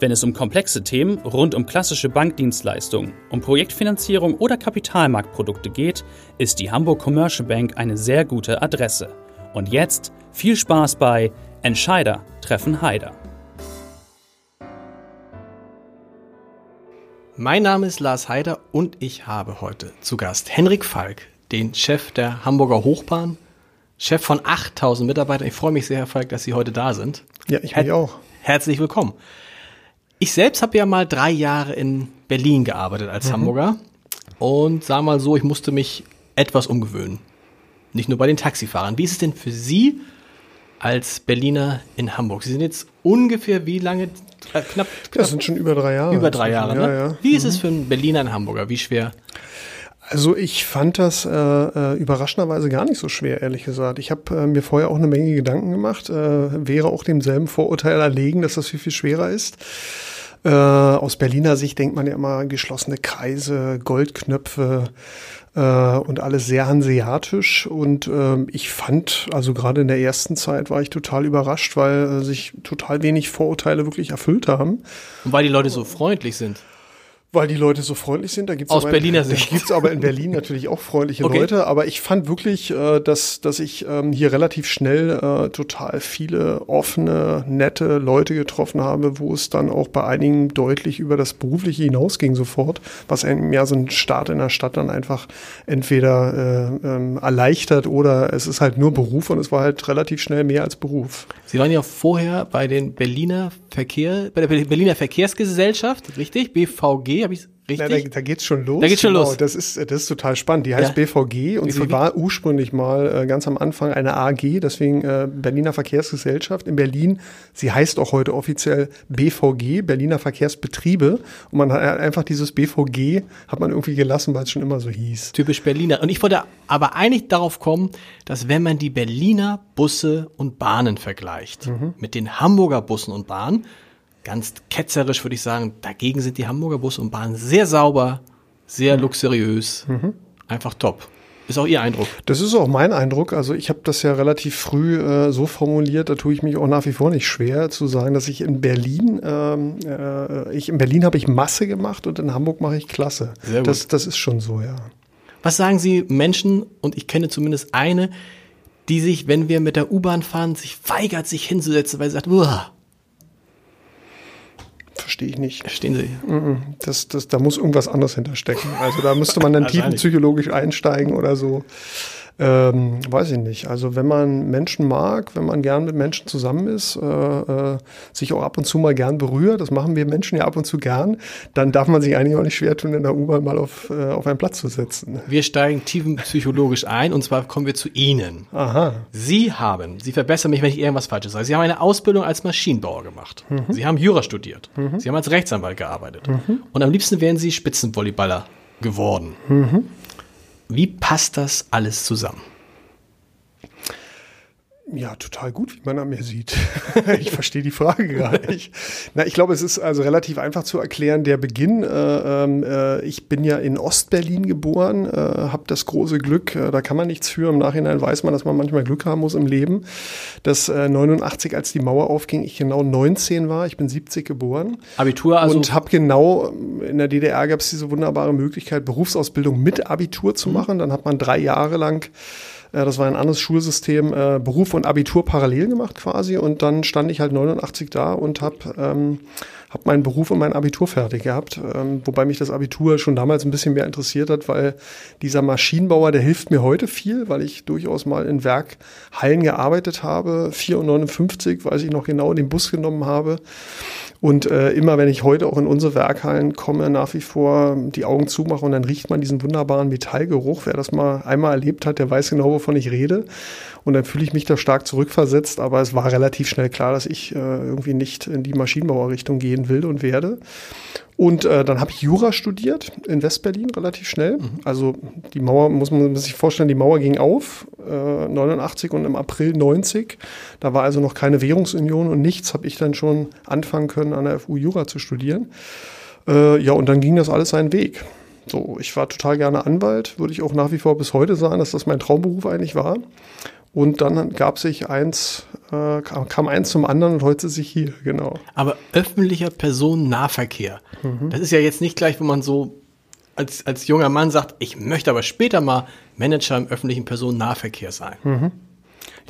Wenn es um komplexe Themen rund um klassische Bankdienstleistungen, um Projektfinanzierung oder Kapitalmarktprodukte geht, ist die Hamburg Commercial Bank eine sehr gute Adresse. Und jetzt viel Spaß bei Entscheider treffen Heider. Mein Name ist Lars Heider und ich habe heute zu Gast Henrik Falk, den Chef der Hamburger Hochbahn, Chef von 8000 Mitarbeitern. Ich freue mich sehr, Herr Falk, dass Sie heute da sind. Ja, ich mich Her auch. Herzlich willkommen. Ich selbst habe ja mal drei Jahre in Berlin gearbeitet als mhm. Hamburger und sag mal so, ich musste mich etwas umgewöhnen. Nicht nur bei den Taxifahrern. Wie ist es denn für Sie als Berliner in Hamburg? Sie sind jetzt ungefähr wie lange? Äh, knapp, knapp. Das sind schon über drei Jahre. Über drei Jahre, ne? Ja, ja. Wie ist mhm. es für einen Berliner in Hamburger? Wie schwer? Also ich fand das äh, äh, überraschenderweise gar nicht so schwer, ehrlich gesagt. Ich habe äh, mir vorher auch eine Menge Gedanken gemacht, äh, wäre auch demselben Vorurteil erlegen, dass das viel, viel schwerer ist. Äh, aus Berliner Sicht denkt man ja immer geschlossene Kreise, Goldknöpfe äh, und alles sehr hanseatisch. Und äh, ich fand, also gerade in der ersten Zeit war ich total überrascht, weil äh, sich total wenig Vorurteile wirklich erfüllt haben. Und weil die Leute so freundlich sind. Weil die Leute so freundlich sind. Da gibt's Aus aber Berliner Sicht. Da gibt's aber in Berlin natürlich auch freundliche okay. Leute. Aber ich fand wirklich, äh, dass, dass ich ähm, hier relativ schnell äh, total viele offene, nette Leute getroffen habe, wo es dann auch bei einigen deutlich über das Berufliche hinausging sofort, was einem ja so ein Start in der Stadt dann einfach entweder äh, ähm, erleichtert oder es ist halt nur Beruf und es war halt relativ schnell mehr als Beruf. Sie waren ja vorher bei den Berliner Verkehr, bei der Berliner Verkehrsgesellschaft, richtig? BVG habe ich richtig? Na, da, da geht's schon los. Da geht's schon genau, los. Das ist, das ist total spannend. Die heißt ja. BVG und BVG? sie war ursprünglich mal äh, ganz am Anfang eine AG, deswegen äh, Berliner Verkehrsgesellschaft in Berlin. Sie heißt auch heute offiziell BVG, Berliner Verkehrsbetriebe. Und man hat einfach dieses BVG hat man irgendwie gelassen, weil es schon immer so hieß. Typisch Berliner. Und ich wollte aber eigentlich darauf kommen, dass wenn man die Berliner Busse und Bahnen vergleicht mhm. mit den Hamburger Bussen und Bahnen, ganz ketzerisch würde ich sagen, dagegen sind die Hamburger Busse und Bahnen sehr sauber, sehr mhm. luxuriös, mhm. einfach top. Ist auch Ihr Eindruck? Das ist auch mein Eindruck. Also ich habe das ja relativ früh äh, so formuliert, da tue ich mich auch nach wie vor nicht schwer zu sagen, dass ich in Berlin, ähm, äh, ich in Berlin habe ich Masse gemacht und in Hamburg mache ich Klasse. Sehr gut. Das, das ist schon so, ja. Was sagen Sie Menschen, und ich kenne zumindest eine, die sich, wenn wir mit der U-Bahn fahren, sich weigert, sich hinzusetzen, weil sie sagt, Uah, verstehe ich nicht. Verstehen Sie? Das, das, da muss irgendwas anderes hinterstecken. Also da müsste man dann tiefenpsychologisch einsteigen oder so. Ähm, weiß ich nicht. Also wenn man Menschen mag, wenn man gern mit Menschen zusammen ist, äh, äh, sich auch ab und zu mal gern berührt, das machen wir Menschen ja ab und zu gern, dann darf man sich eigentlich auch nicht schwer tun, in der U-Bahn mal auf, äh, auf einen Platz zu setzen. Wir steigen tiefenpsychologisch ein und zwar kommen wir zu Ihnen. Aha. Sie haben, Sie verbessern mich, wenn ich irgendwas Falsches sage, Sie haben eine Ausbildung als Maschinenbauer gemacht. Mhm. Sie haben Jura studiert. Mhm. Sie haben als Rechtsanwalt gearbeitet. Mhm. Und am liebsten wären Sie Spitzenvolleyballer geworden. Mhm. Wie passt das alles zusammen? Ja, total gut, wie man an mir sieht. ich verstehe die Frage gar nicht. Na, ich glaube, es ist also relativ einfach zu erklären. Der Beginn, äh, ähm, äh, ich bin ja in Ostberlin geboren, äh, habe das große Glück, äh, da kann man nichts für. Im Nachhinein weiß man, dass man manchmal Glück haben muss im Leben. Dass äh, 89, als die Mauer aufging, ich genau 19 war. Ich bin 70 geboren. Abitur also? Und habe genau, in der DDR gab es diese wunderbare Möglichkeit, Berufsausbildung mit Abitur zu mhm. machen. Dann hat man drei Jahre lang äh, das war ein anderes Schulsystem, äh, Beruf und Abitur parallel gemacht quasi. Und dann stand ich halt 89 da und habe ähm, hab meinen Beruf und mein Abitur fertig gehabt. Ähm, wobei mich das Abitur schon damals ein bisschen mehr interessiert hat, weil dieser Maschinenbauer, der hilft mir heute viel, weil ich durchaus mal in Werkhallen gearbeitet habe. 4,59, weiß ich noch genau, den Bus genommen habe und äh, immer wenn ich heute auch in unsere Werkhallen komme, nach wie vor die Augen zumache und dann riecht man diesen wunderbaren Metallgeruch. Wer das mal einmal erlebt hat, der weiß genau, wovon ich rede. Und dann fühle ich mich da stark zurückversetzt. Aber es war relativ schnell klar, dass ich äh, irgendwie nicht in die Maschinenbauerrichtung gehen will und werde. Und äh, dann habe ich Jura studiert in Westberlin relativ schnell. Also die Mauer, muss man sich vorstellen, die Mauer ging auf, äh, 89 und im April 90. Da war also noch keine Währungsunion und nichts, habe ich dann schon anfangen können, an der FU Jura zu studieren. Äh, ja, und dann ging das alles seinen Weg. So, ich war total gerne Anwalt, würde ich auch nach wie vor bis heute sagen, dass das mein Traumberuf eigentlich war. Und dann gab sich eins, äh, kam, kam eins zum anderen und heute sitze ich hier, genau. Aber öffentlicher Personennahverkehr, Mhm. das ist ja jetzt nicht gleich, wo man so als, als junger Mann sagt, ich möchte aber später mal Manager im öffentlichen Personennahverkehr sein. Mhm.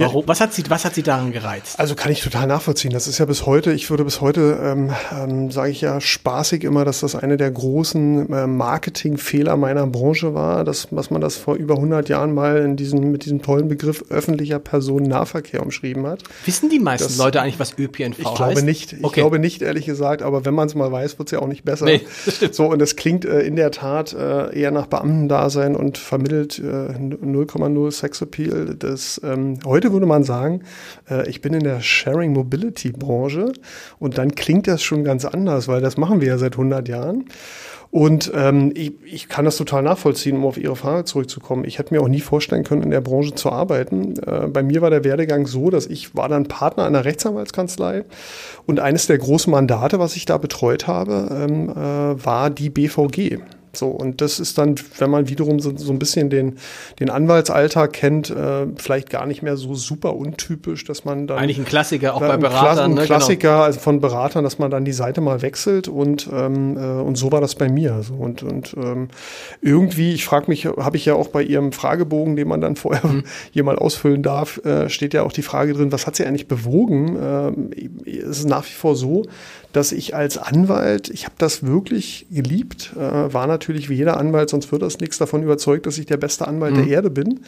Warum, was, hat sie, was hat sie daran gereizt? Also kann ich total nachvollziehen. Das ist ja bis heute, ich würde bis heute, ähm, ähm, sage ich ja spaßig immer, dass das eine der großen äh, Marketingfehler meiner Branche war, dass, dass man das vor über 100 Jahren mal in diesem, mit diesem tollen Begriff öffentlicher Personennahverkehr umschrieben hat. Wissen die meisten das- Leute eigentlich, was ÖPNV Ich heißt? glaube nicht. Ich okay. glaube nicht, ehrlich gesagt, aber wenn man es mal weiß, wird es ja auch nicht besser. Nee, so, und es klingt äh, in der Tat äh, eher nach Beamtendasein und vermittelt äh, 0,0 Sexappeal. Das, ähm, heute würde man sagen, äh, ich bin in der Sharing Mobility Branche und dann klingt das schon ganz anders, weil das machen wir ja seit 100 Jahren. Und ähm, ich, ich kann das total nachvollziehen, um auf Ihre Frage zurückzukommen. Ich hätte mir auch nie vorstellen können, in der Branche zu arbeiten. Äh, bei mir war der Werdegang so, dass ich war dann Partner einer Rechtsanwaltskanzlei und eines der großen Mandate, was ich da betreut habe, ähm, äh, war die BVG. So, und das ist dann, wenn man wiederum so, so ein bisschen den, den Anwaltsalltag kennt, äh, vielleicht gar nicht mehr so super untypisch, dass man dann Eigentlich ein Klassiker, auch bei ein Beratern. Kla- Ein ne? Klassiker also von Beratern, dass man dann die Seite mal wechselt und ähm, äh, und so war das bei mir. So und und ähm, irgendwie, ich frage mich, habe ich ja auch bei Ihrem Fragebogen, den man dann vorher Mhm. hier mal ausfüllen darf, äh, steht ja auch die Frage drin, was hat sie eigentlich bewogen? Ähm, es ist nach wie vor so, dass ich als Anwalt, ich habe das wirklich geliebt, äh, war natürlich wie jeder Anwalt, sonst wird das nichts davon überzeugt, dass ich der beste Anwalt der Erde bin.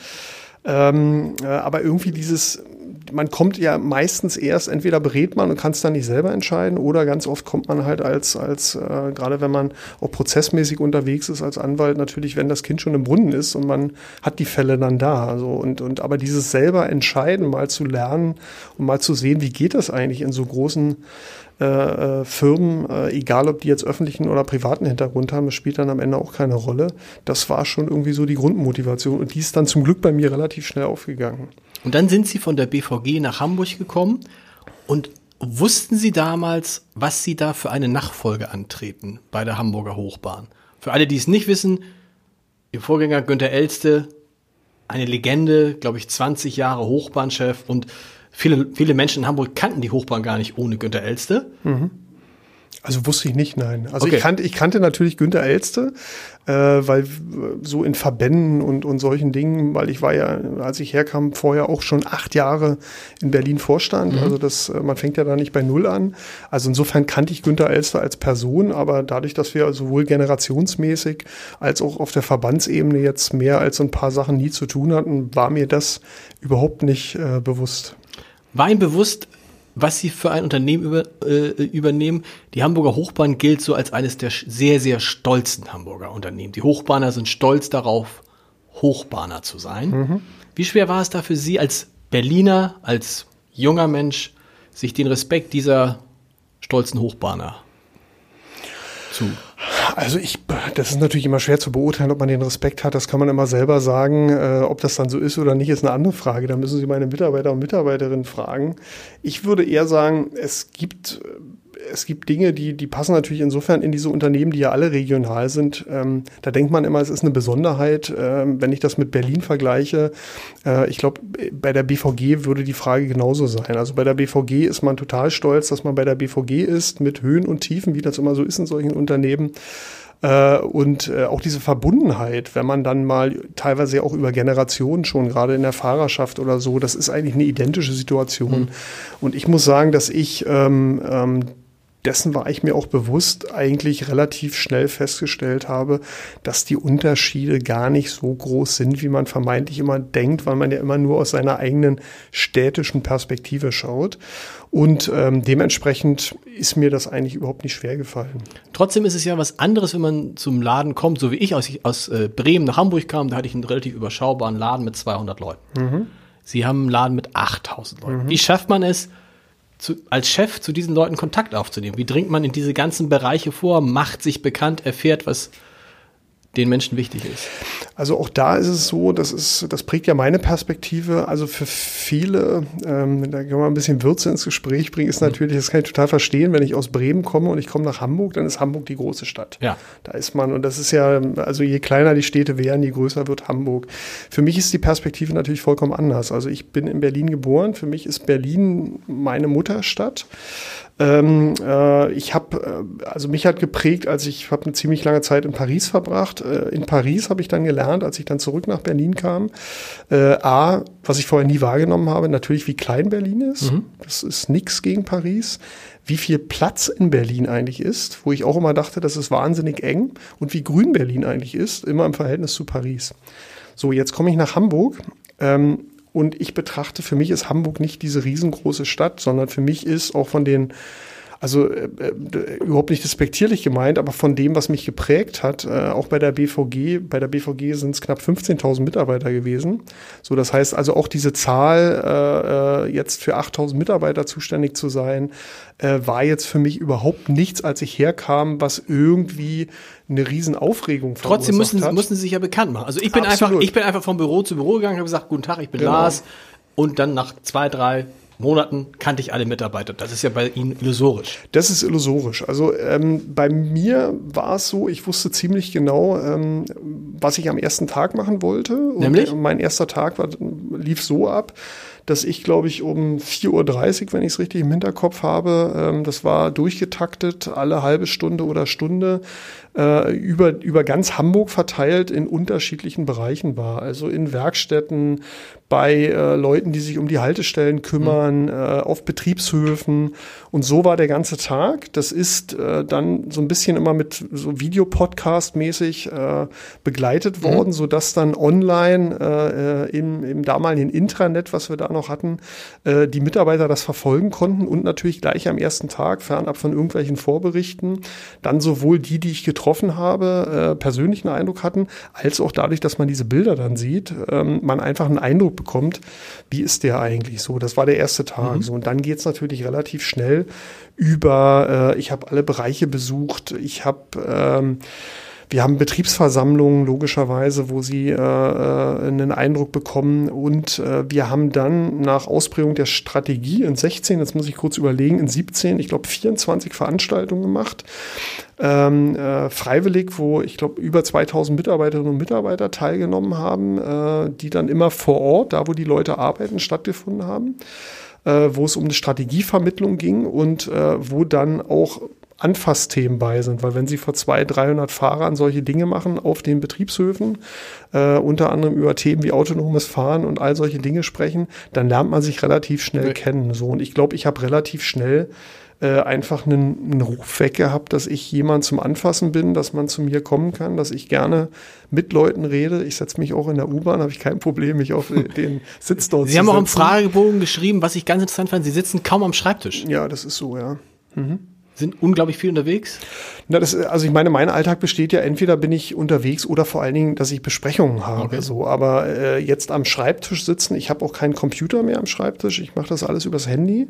Ähm, äh, aber irgendwie dieses, man kommt ja meistens erst, entweder berät man und kann es dann nicht selber entscheiden, oder ganz oft kommt man halt als, als äh, gerade wenn man auch prozessmäßig unterwegs ist als Anwalt, natürlich, wenn das Kind schon im Brunnen ist und man hat die Fälle dann da. Also und, und aber dieses selber entscheiden, mal zu lernen und mal zu sehen, wie geht das eigentlich in so großen äh, äh, Firmen, äh, egal ob die jetzt öffentlichen oder privaten Hintergrund haben, das spielt dann am Ende auch keine Rolle. Das war schon irgendwie so die Grundmotivation und die ist dann zum Glück bei mir relativ schnell aufgegangen. Und dann sind Sie von der BVG nach Hamburg gekommen und wussten Sie damals, was Sie da für eine Nachfolge antreten bei der Hamburger Hochbahn? Für alle, die es nicht wissen, Ihr Vorgänger Günter Elste, eine Legende, glaube ich, 20 Jahre Hochbahnchef und viele, viele Menschen in Hamburg kannten die Hochbahn gar nicht ohne Günter Elste. Also wusste ich nicht, nein. Also Okay. ich, kannte, ich kannte natürlich Günter Elste, äh, weil so in Verbänden und, und solchen Dingen, weil ich war ja, als ich herkam, vorher auch schon acht Jahre in Berlin Vorstand. Also das, äh, man fängt ja da nicht bei Null an. Also insofern kannte ich Günter Elste als Person, aber dadurch, dass wir sowohl generationsmäßig als auch auf der Verbandsebene jetzt mehr als ein paar Sachen nie zu tun hatten, war mir das überhaupt nicht äh, bewusst. War Ihnen bewusst, was Sie für ein Unternehmen über, äh, übernehmen? Die Hamburger Hochbahn gilt so als eines der sehr, sehr stolzen Hamburger Unternehmen. Die Hochbahner sind stolz darauf, Hochbahner zu sein. Wie schwer war es da für Sie als Berliner, als junger Mensch, sich den Respekt dieser stolzen Hochbahner zu? Also ich, das ist natürlich immer schwer zu beurteilen, ob man den Respekt hat. Das kann man immer selber sagen. Äh, ob das dann so ist oder nicht, ist eine andere Frage. Da müssen Sie meine Mitarbeiter und Mitarbeiterinnen fragen. Ich würde eher sagen, es gibt, es gibt Dinge, die, die passen natürlich insofern in diese Unternehmen, die ja alle regional sind. Ähm, da denkt man immer, es ist eine Besonderheit. Ähm, wenn ich das mit Berlin vergleiche, äh, ich glaube, bei der BVG würde die Frage genauso sein. Also bei der BVG ist man total stolz, dass man bei der BVG ist, mit Höhen und Tiefen, wie das immer so ist in solchen Unternehmen. Äh, und äh, auch diese Verbundenheit, wenn man dann mal teilweise ja auch über Generationen schon, gerade in der Fahrerschaft oder so, das ist eigentlich eine identische Situation. Und ich muss sagen, dass ich ähm, ähm, dessen war ich mir auch bewusst, eigentlich relativ schnell festgestellt habe, dass die Unterschiede gar nicht so groß sind, wie man vermeintlich immer denkt, weil man ja immer nur aus seiner eigenen städtischen Perspektive schaut. Und ähm, dementsprechend ist mir das eigentlich überhaupt nicht schwer gefallen. Trotzdem ist es ja was anderes, wenn man zum Laden kommt, so wie ich aus, aus äh, Bremen nach Hamburg kam, da hatte ich einen relativ überschaubaren Laden mit 200 Leuten. Sie haben einen Laden mit 8000 Leuten. Wie schafft man es, zu, als Chef zu diesen Leuten Kontakt aufzunehmen? Wie dringt man in diese ganzen Bereiche vor, macht sich bekannt, erfährt, was den Menschen wichtig ist? Also auch da ist es so, das ist, das prägt ja meine Perspektive. Also für viele, ähm, da kann man ein bisschen Würze ins Gespräch bringen, ist natürlich, das kann ich total verstehen, wenn ich aus Bremen komme und ich komme nach Hamburg, dann ist Hamburg die große Stadt. Ja. Da ist man, und das ist ja, also je kleiner die Städte werden, je größer wird Hamburg. Für mich ist die Perspektive natürlich vollkommen anders. Also ich bin in Berlin geboren, für mich ist Berlin meine Mutterstadt. Ähm, äh, ich habe, äh, also mich hat geprägt, als ich habe eine ziemlich lange Zeit in Paris verbracht. Äh, in Paris habe ich dann gelernt, als ich dann zurück nach Berlin kam. Äh, A, was ich vorher nie wahrgenommen habe, natürlich wie klein Berlin ist. Mhm. Das ist nichts gegen Paris. Wie viel Platz in Berlin eigentlich ist, wo ich auch immer dachte, das ist wahnsinnig eng. Und wie grün Berlin eigentlich ist, immer im Verhältnis zu Paris. So, jetzt komme ich nach Hamburg. Ähm, und ich betrachte, für mich ist Hamburg nicht diese riesengroße Stadt, sondern für mich ist auch von den also äh, äh, überhaupt nicht despektierlich gemeint, aber von dem, was mich geprägt hat, äh, auch bei der BVG, bei der BVG sind es knapp 15.000 Mitarbeiter gewesen. So, das heißt also auch diese Zahl, äh, äh jetzt für 8.000 Mitarbeiter zuständig zu sein, äh, war jetzt für mich überhaupt nichts, als ich herkam, was irgendwie eine Riesenaufregung Trotzdem müssen, hat. müssen Sie sich ja bekannt machen. Also ich bin einfach, ich bin einfach vom Büro zu Büro gegangen, habe gesagt, guten Tag, ich bin genau. Lars. Und dann nach zwei, drei Monaten kannte ich alle Mitarbeiter. Das ist ja bei Ihnen illusorisch. Das ist illusorisch. Also ähm, bei mir war es so, ich wusste ziemlich genau, ähm, was ich am ersten Tag machen wollte. Und Nämlich? mein erster Tag war, lief so ab, dass ich, glaube ich, um 4.30 Uhr, wenn ich es richtig im Hinterkopf habe, ähm, das war durchgetaktet, alle halbe Stunde oder Stunde äh, über, über ganz Hamburg verteilt in unterschiedlichen Bereichen war. Also in Werkstätten, bei äh, Leuten, die sich um die Haltestellen kümmern, mhm. äh, auf Betriebshöfen. Und so war der ganze Tag. Das ist äh, dann so ein bisschen immer mit so Videopodcast-mäßig äh, begleitet mhm. worden, so dass dann online äh, äh, im, im damaligen Intranet, was wir da noch hatten, äh, die Mitarbeiter das verfolgen konnten und natürlich gleich am ersten Tag, fernab von irgendwelchen Vorberichten, dann sowohl die, die ich getroffen habe, äh, persönlichen Eindruck hatten, als auch dadurch, dass man diese Bilder dann sieht, äh, man einfach einen Eindruck bekommt, wie ist der eigentlich so? Das war der erste Tag. Mhm. So, und dann geht es natürlich relativ schnell über, äh, ich habe alle Bereiche besucht, ich habe ähm, wir haben Betriebsversammlungen logischerweise, wo sie äh, äh, einen Eindruck bekommen und äh, wir haben dann nach Ausprägung der Strategie in 16, jetzt muss ich kurz überlegen, in 17, ich glaube 24 Veranstaltungen gemacht, ähm, äh, freiwillig, wo ich glaube über 2000 Mitarbeiterinnen und Mitarbeiter teilgenommen haben, äh, die dann immer vor Ort, da wo die Leute arbeiten, stattgefunden haben. Äh, wo es um eine Strategievermittlung ging und äh, wo dann auch Anfassthemen bei sind, weil wenn Sie vor 200, 300 Fahrern solche Dinge machen auf den Betriebshöfen, äh, unter anderem über Themen wie autonomes Fahren und all solche Dinge sprechen, dann lernt man sich relativ schnell ja. kennen. So und ich glaube, ich habe relativ schnell äh, einfach einen, einen Ruf weg gehabt, dass ich jemand zum Anfassen bin, dass man zu mir kommen kann, dass ich gerne mit Leuten rede. Ich setze mich auch in der U-Bahn, habe ich kein Problem, mich auf den Sitz dort Sie zu haben setzen. auch im Fragebogen geschrieben, was ich ganz interessant fand, Sie sitzen kaum am Schreibtisch. Ja, das ist so, ja. Mhm sind unglaublich viel unterwegs? Na, das, also ich meine, mein Alltag besteht ja entweder bin ich unterwegs oder vor allen Dingen, dass ich Besprechungen habe. Okay. So, aber äh, jetzt am Schreibtisch sitzen, ich habe auch keinen Computer mehr am Schreibtisch, ich mache das alles übers Handy.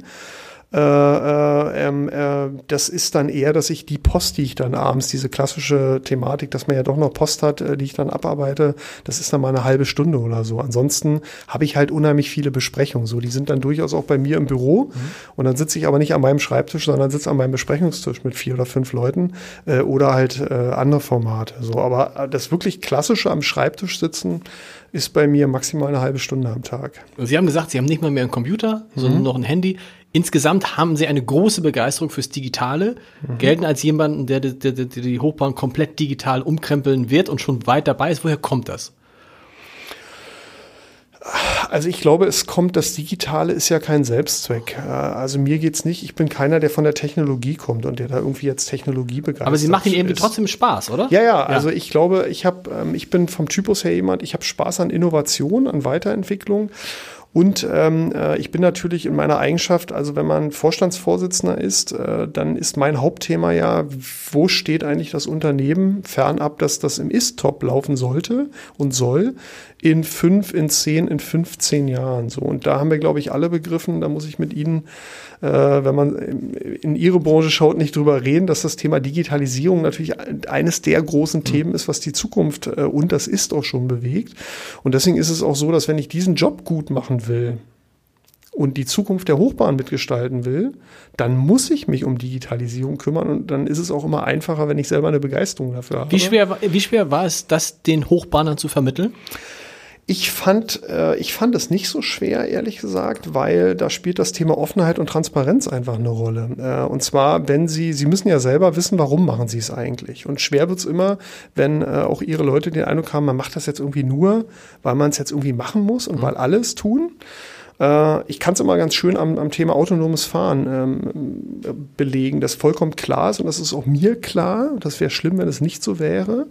Äh, äh, ähm, äh, das ist dann eher, dass ich die Post, die ich dann abends, diese klassische Thematik, dass man ja doch noch Post hat, äh, die ich dann abarbeite, das ist dann mal eine halbe Stunde oder so. Ansonsten habe ich halt unheimlich viele Besprechungen. So, die sind dann durchaus auch bei mir im Büro. Mhm. Und dann sitze ich aber nicht an meinem Schreibtisch, sondern sitze an meinem Besprechungstisch mit vier oder fünf Leuten äh, oder halt äh, andere Formate. So, aber das wirklich klassische am Schreibtisch sitzen, ist bei mir maximal eine halbe Stunde am Tag. Sie haben gesagt, Sie haben nicht mal mehr einen Computer, sondern mhm. noch ein Handy. Insgesamt haben Sie eine große Begeisterung fürs Digitale, mhm. gelten als jemanden, der, der, der, die Hochbahn komplett digital umkrempeln wird und schon weit dabei ist. Woher kommt das? Also ich glaube, es kommt, das Digitale ist ja kein Selbstzweck. Äh, also mir geht's nicht, ich bin keiner, der von der Technologie kommt und der da irgendwie jetzt Technologie begeistert Aber sie machen Ihnen eben trotzdem Spaß, oder? Ja, ja, also ich glaube, ich habe, ähm, ich bin vom Typus her jemand, ich habe Spaß an Innovation, an Weiterentwicklung Und ähm, äh, ich bin natürlich in meiner Eigenschaft, also wenn man Vorstandsvorsitzender ist, äh, dann ist mein Hauptthema ja, wo steht eigentlich das Unternehmen, fernab, dass das im Ist-Top laufen sollte und soll, in fünf, in zehn, in 15 Jahren. So. Und da haben wir, glaube ich, alle begriffen, da muss ich mit Ihnen, äh, wenn man in Ihre Branche schaut, nicht drüber reden, dass das Thema Digitalisierung natürlich eines der großen mhm. Themen ist, was die Zukunft äh, und das ist auch schon bewegt. Und deswegen ist es auch so, dass wenn ich diesen Job gut machen will, und die Zukunft der Hochbahn mitgestalten will, dann muss ich mich um Digitalisierung kümmern und dann ist es auch immer einfacher, wenn ich selber eine Begeisterung dafür habe. Wie schwer, wie schwer war es, das den Hochbahnern zu vermitteln? Ich fand, äh, ich fand es nicht so schwer, ehrlich gesagt, weil da spielt das Thema Offenheit und Transparenz einfach eine Rolle. Äh, und zwar, wenn Sie, Sie müssen ja selber wissen, warum machen Sie es eigentlich. Und schwer wird's immer, wenn äh, auch Ihre Leute den Eindruck haben, man macht das jetzt irgendwie nur, weil man es jetzt irgendwie machen muss und mhm. weil alle es tun. Äh, ich kann es immer ganz schön am, am Thema autonomes Fahren ähm, belegen, das vollkommen klar ist und das ist auch mir klar, das wäre schlimm, wenn es nicht so wäre,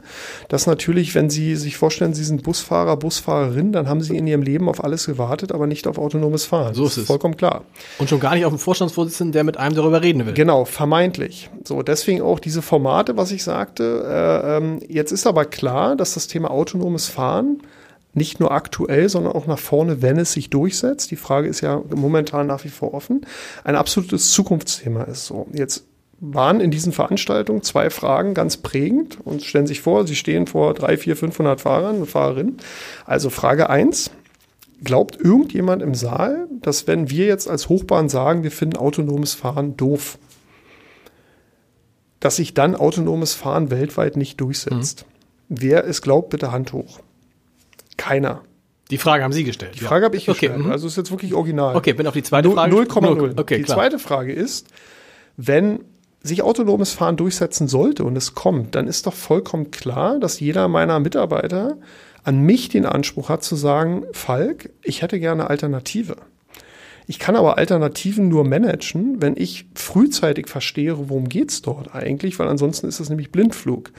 dass natürlich, wenn Sie sich vorstellen, Sie sind Busfahrer, Busfahrerin, dann haben Sie in Ihrem Leben auf alles gewartet, aber nicht auf autonomes Fahren. So ist es. Vollkommen klar. Und schon gar nicht auf den Vorstandsvorsitzenden, der mit einem darüber reden will. Genau, vermeintlich. So, deswegen auch diese Formate, was ich sagte. Äh, ähm, jetzt ist aber klar, dass das Thema autonomes Fahren nicht nur aktuell, sondern auch nach vorne, wenn es sich durchsetzt. Die Frage ist ja momentan nach wie vor offen. Ein absolutes Zukunftsthema ist so. Jetzt waren in diesen Veranstaltungen zwei Fragen ganz prägend und stellen sich vor, Sie stehen vor drei, vier, 500 Fahrern und Fahrerinnen. Also Frage eins. Glaubt irgendjemand im Saal, dass wenn wir jetzt als Hochbahn sagen, wir finden autonomes Fahren doof, dass sich dann autonomes Fahren weltweit nicht durchsetzt? Mhm. Wer es glaubt, bitte Hand hoch. Keiner. Die Frage haben Sie gestellt. Die Frage ja. habe ich gestellt. Okay, mhm. also ist jetzt wirklich original. Okay, bin auf die zweite Frage. 0,0. Okay, die klar. zweite Frage ist, wenn sich autonomes Fahren durchsetzen sollte und es kommt, dann ist doch vollkommen klar, dass jeder meiner Mitarbeiter an mich den Anspruch hat zu sagen, Falk, ich hätte gerne Alternative. Ich kann aber Alternativen nur managen, wenn ich frühzeitig verstehe, worum geht's dort eigentlich, weil ansonsten ist es nämlich Blindflug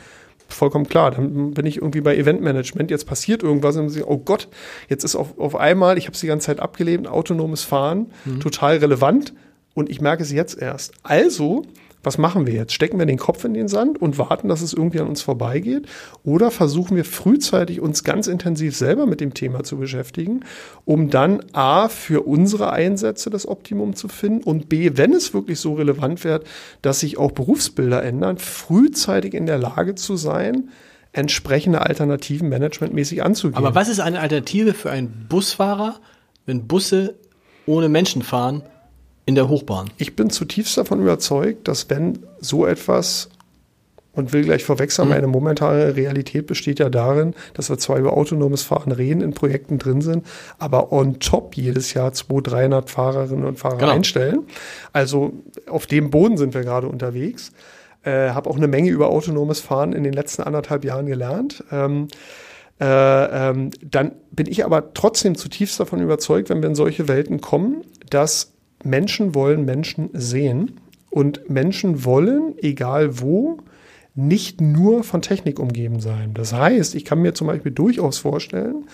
vollkommen klar. Dann bin ich irgendwie bei Eventmanagement, jetzt passiert irgendwas und sie, oh Gott, jetzt ist auf, auf einmal, ich habe es die ganze Zeit abgelebt, autonomes Fahren, mhm. total relevant und ich merke es jetzt erst. Also was machen wir jetzt? Stecken wir den Kopf in den Sand und warten, dass es irgendwie an uns vorbeigeht? Oder versuchen wir frühzeitig uns ganz intensiv selber mit dem Thema zu beschäftigen, um dann A, für unsere Einsätze das Optimum zu finden und B, wenn es wirklich so relevant wird, dass sich auch Berufsbilder ändern, frühzeitig in der Lage zu sein, entsprechende Alternativen managementmäßig anzugehen. Aber was ist eine Alternative für einen Busfahrer, wenn Busse ohne Menschen fahren in der Hochbahn. Ich bin zutiefst davon überzeugt, dass wenn so etwas und will gleich vorwechseln, mhm. meine momentane Realität besteht ja darin, dass wir zwar über autonomes Fahren reden, in Projekten drin sind, aber on top jedes Jahr 200, 300 Fahrerinnen und Fahrer genau. einstellen. Also auf dem Boden sind wir gerade unterwegs. Äh, Habe auch eine Menge über autonomes Fahren in den letzten anderthalb Jahren gelernt. Ähm, äh, ähm, dann bin ich aber trotzdem zutiefst davon überzeugt, wenn wir in solche Welten kommen, dass Menschen wollen Menschen sehen und Menschen wollen, egal wo, nicht nur von Technik umgeben sein. Das heißt, ich kann mir zum Beispiel durchaus vorstellen,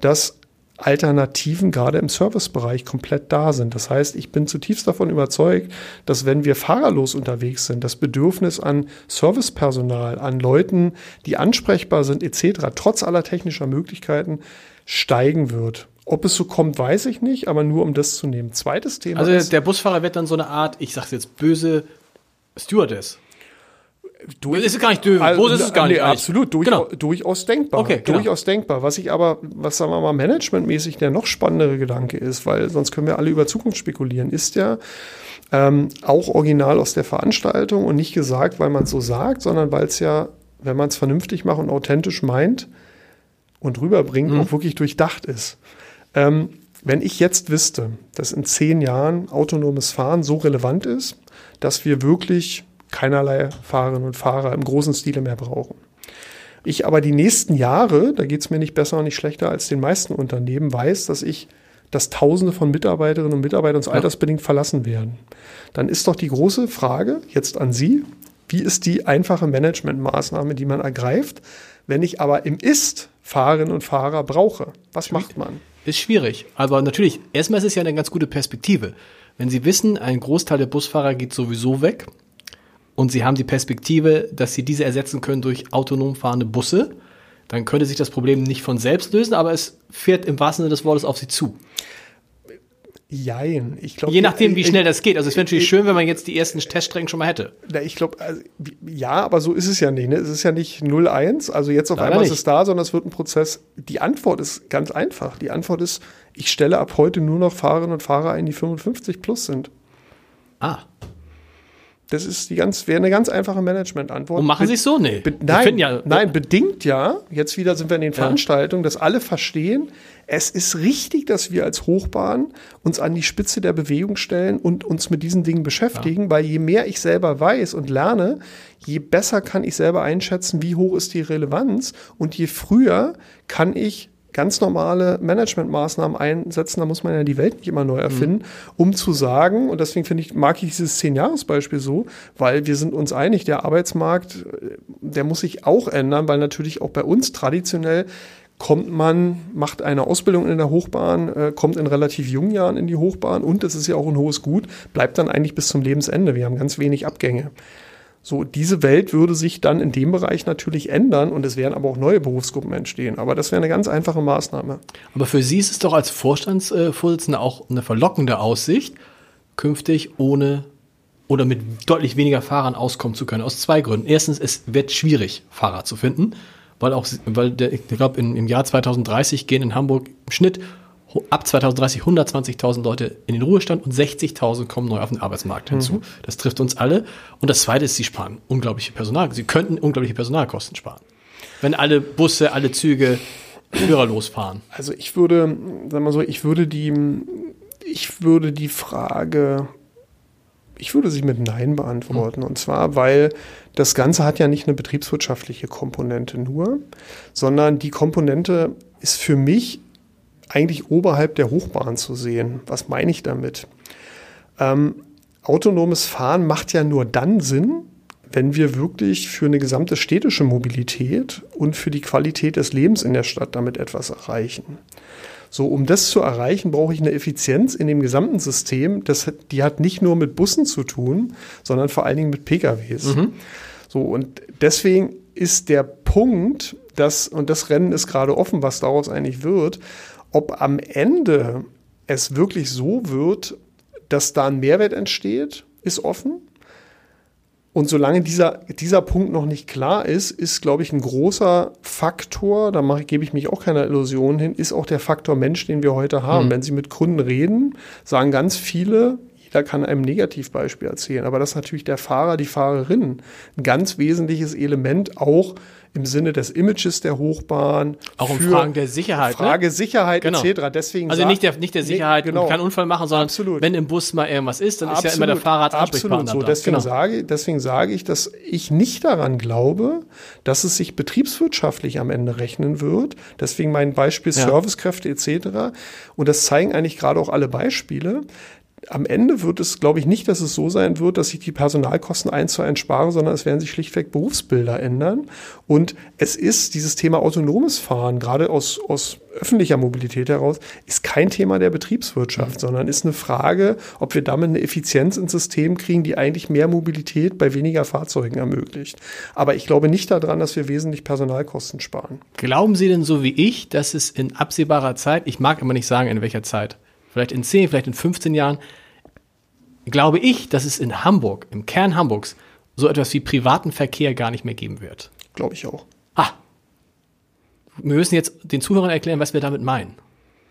dass Alternativen gerade im Servicebereich komplett da sind. Das heißt, ich bin zutiefst davon überzeugt, dass wenn wir fahrerlos unterwegs sind, das Bedürfnis an Servicepersonal, an Leuten, die ansprechbar sind etc., trotz aller technischer Möglichkeiten steigen wird. Ob es so kommt, weiß ich nicht, aber nur um das zu nehmen. Zweites Thema. Also ist, der Busfahrer wird dann so eine Art, ich sag's jetzt böse, Stewardess. Du, ist es gar nicht doof. Also, ist es gar nee, nicht. Absolut, durch, genau. durchaus denkbar. Okay, genau. Durchaus denkbar. Was ich aber, was sagen wir mal, managementmäßig der noch spannendere Gedanke ist, weil sonst können wir alle über Zukunft spekulieren, ist ja ähm, auch original aus der Veranstaltung und nicht gesagt, weil man es so sagt, sondern weil es ja, wenn man es vernünftig macht und authentisch meint und rüberbringt, mhm. auch wirklich durchdacht ist. Ähm, wenn ich jetzt wüsste, dass in zehn Jahren autonomes Fahren so relevant ist, dass wir wirklich keinerlei Fahrerinnen und Fahrer im großen Stile mehr brauchen. Ich aber die nächsten Jahre, da geht es mir nicht besser und nicht schlechter als den meisten Unternehmen, weiß, dass ich, dass Tausende von Mitarbeiterinnen und Mitarbeitern uns ja. altersbedingt verlassen werden. Dann ist doch die große Frage jetzt an Sie, wie ist die einfache Managementmaßnahme, die man ergreift, wenn ich aber im Ist Fahrerinnen und Fahrer brauche? Was macht man? Ist schwierig. Aber natürlich, erstmal ist es ja eine ganz gute Perspektive. Wenn Sie wissen, ein Großteil der Busfahrer geht sowieso weg und Sie haben die Perspektive, dass Sie diese ersetzen können durch autonom fahrende Busse, dann könnte sich das Problem nicht von selbst lösen, aber es fährt im wahrsten Sinne des Wortes auf Sie zu. Jein. Ich glaub, Je nachdem, wie schnell das geht. Also es wäre natürlich schön, wenn man jetzt die ersten Teststrecken schon mal hätte. Na, ich glaube, also, ja, aber so ist es ja nicht. Ne? Es ist ja nicht 0-1, also jetzt auf Leider einmal ist nicht. es da, sondern es wird ein Prozess. Die Antwort ist ganz einfach. Die Antwort ist, ich stelle ab heute nur noch Fahrerinnen und Fahrer ein, die 55 plus sind. Ah. Das ist die ganz, wäre eine ganz einfache Management-Antwort. Und machen Be- Sie es so? Nee. Be nein, ja- nein, bedingt ja. Jetzt wieder sind wir in den Veranstaltungen, dass alle verstehen, es ist richtig, dass wir als Hochbahn uns an die Spitze der Bewegung stellen und uns mit diesen Dingen beschäftigen, weil je mehr ich selber weiß und lerne, je besser kann ich selber einschätzen, wie hoch ist die Relevanz und je früher kann ich ganz normale Managementmaßnahmen einsetzen, da muss man ja die Welt nicht immer neu erfinden, um zu sagen, und deswegen finde ich, mag ich dieses Zehn-Jahres-Beispiel so, weil wir sind uns einig, der Arbeitsmarkt, äh, der muss sich auch ändern, weil natürlich auch bei uns traditionell kommt man, macht eine Ausbildung in der Hochbahn, äh, kommt in relativ jungen Jahren in die Hochbahn und das ist ja auch ein hohes Gut, bleibt dann eigentlich bis zum Lebensende. Wir haben ganz wenig Abgänge. So, diese Welt würde sich dann in dem Bereich natürlich ändern und es werden aber auch neue Berufsgruppen entstehen. Aber das wäre eine ganz einfache Maßnahme. Aber für Sie ist es doch als Vorstandsvorsitzender auch eine verlockende Aussicht, künftig ohne oder mit deutlich weniger Fahrern auskommen zu können. Aus zwei Gründen. Erstens, es wird schwierig, Fahrer zu finden, weil auch, weil der, ich glaube, im Jahr 2030 gehen in Hamburg im Schnitt ab 2030 120.000 Leute in den Ruhestand und 60.000 kommen neu auf den Arbeitsmarkt hinzu. Das trifft uns alle. Und das zweite ist, sie sparen unglaubliche Personal. Sie könnten unglaubliche Personalkosten sparen. Wenn alle Busse, alle Züge führerlos fahren. Also ich würde, sagen wir so, ich würde die, ich würde die Frage, ich würde sie mit Nein beantworten. Und zwar, weil das Ganze hat ja nicht eine betriebswirtschaftliche Komponente nur, sondern die Komponente ist für mich eigentlich oberhalb der Hochbahn zu sehen. Was meine ich damit? Ähm, autonomes Fahren macht ja nur dann Sinn, wenn wir wirklich für eine gesamte städtische Mobilität und für die Qualität des Lebens in der Stadt damit etwas erreichen. So, um das zu erreichen, brauche ich eine Effizienz in dem gesamten System. Das, die hat nicht nur mit Bussen zu tun, sondern vor allen Dingen mit PKWs. So, und deswegen ist der Punkt, dass, und das Rennen ist gerade offen, was daraus eigentlich wird, ob am Ende es wirklich so wird, dass da ein Mehrwert entsteht, ist offen. Und solange dieser, dieser Punkt noch nicht klar ist, ist, glaube ich, ein großer Faktor, da mache, gebe ich mich auch keiner Illusion hin, ist auch der Faktor Mensch, den wir heute haben. Wenn Sie mit Kunden reden, sagen ganz viele, jeder kann einem Negativbeispiel erzählen, aber das ist natürlich der Fahrer, die Fahrerin ein ganz wesentliches Element auch im Sinne des Images der Hochbahn. Auch um Fragen der Sicherheit, ne? Frage Sicherheit Genau. etc. Deswegen Also nicht der, nicht der Nee, Sicherheit genau. und keinen Unfall machen, sondern Absolut. wenn im Bus mal irgendwas ist, dann ist ja immer der Ansprechpartner absolut so. Deswegen, Genau. sage, deswegen sage ich, dass ich nicht daran glaube, dass es sich betriebswirtschaftlich am Ende rechnen wird. Deswegen mein Beispiel Ja. Servicekräfte etc. Und das zeigen eigentlich gerade auch alle Beispiele. Am Ende wird es, glaube ich, nicht, dass es so sein wird, dass ich die Personalkosten eins zu eins spare, sondern es werden sich schlichtweg Berufsbilder ändern. Und es ist dieses Thema autonomes Fahren, gerade aus, aus öffentlicher Mobilität heraus, ist kein Thema der Betriebswirtschaft, sondern ist eine Frage, ob wir damit eine Effizienz ins System kriegen, die eigentlich mehr Mobilität bei weniger Fahrzeugen ermöglicht. Aber ich glaube nicht daran, dass wir wesentlich Personalkosten sparen. Glauben Sie denn so wie ich, dass es in absehbarer Zeit, ich mag immer nicht sagen, in welcher Zeit, vielleicht in 10, vielleicht in 15 Jahren, glaube ich, dass es in Hamburg, im Kern Hamburgs, so etwas wie privaten Verkehr gar nicht mehr geben wird. Glaube ich auch. Ah, wir müssen jetzt den Zuhörern erklären, was wir damit meinen.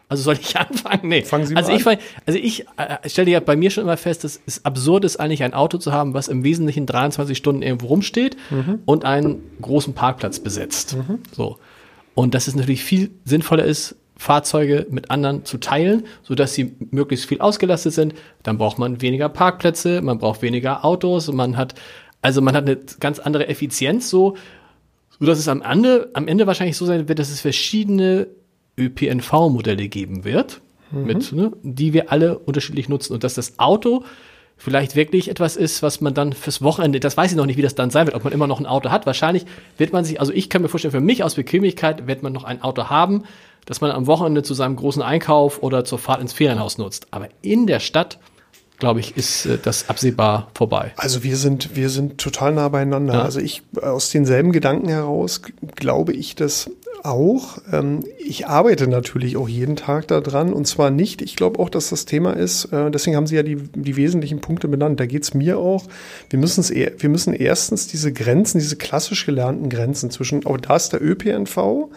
Also soll ich anfangen? Nee. Fangen Sie also mal ich, an. Also ich äh, stelle ja bei mir schon immer fest, dass es absurd ist, eigentlich ein Auto zu haben, was im Wesentlichen 23 Stunden irgendwo rumsteht Mhm. und einen großen Parkplatz besetzt. So. Und dass es natürlich viel sinnvoller ist, Fahrzeuge mit anderen zu teilen, sodass sie möglichst viel ausgelastet sind. Dann braucht man weniger Parkplätze, man braucht weniger Autos, man hat, also man hat eine ganz andere Effizienz so, so dass es am Ende, am Ende wahrscheinlich so sein wird, dass es verschiedene ÖPNV-Modelle geben wird, mit, ne, die wir alle unterschiedlich nutzen und dass das Auto vielleicht wirklich etwas ist, was man dann fürs Wochenende, das weiß ich noch nicht, wie das dann sein wird, ob man immer noch ein Auto hat. Wahrscheinlich wird man sich, also ich kann mir vorstellen, für mich aus Bequemlichkeit wird man noch ein Auto haben, dass man am Wochenende zu seinem großen Einkauf oder zur Fahrt ins Ferienhaus nutzt. Aber in der Stadt, glaube ich, ist äh, das absehbar vorbei. Also wir sind, wir sind total nah beieinander. Ja. Also ich, aus denselben Gedanken heraus glaube ich, dass auch. Ähm, ich arbeite natürlich auch jeden Tag daran und zwar nicht, ich glaube auch, dass das Thema ist, äh, deswegen haben Sie ja die, die wesentlichen Punkte benannt, da geht es mir auch, wir, müssen's, wir müssen erstens diese Grenzen, diese klassisch gelernten Grenzen zwischen, oh, da ist der ÖPNV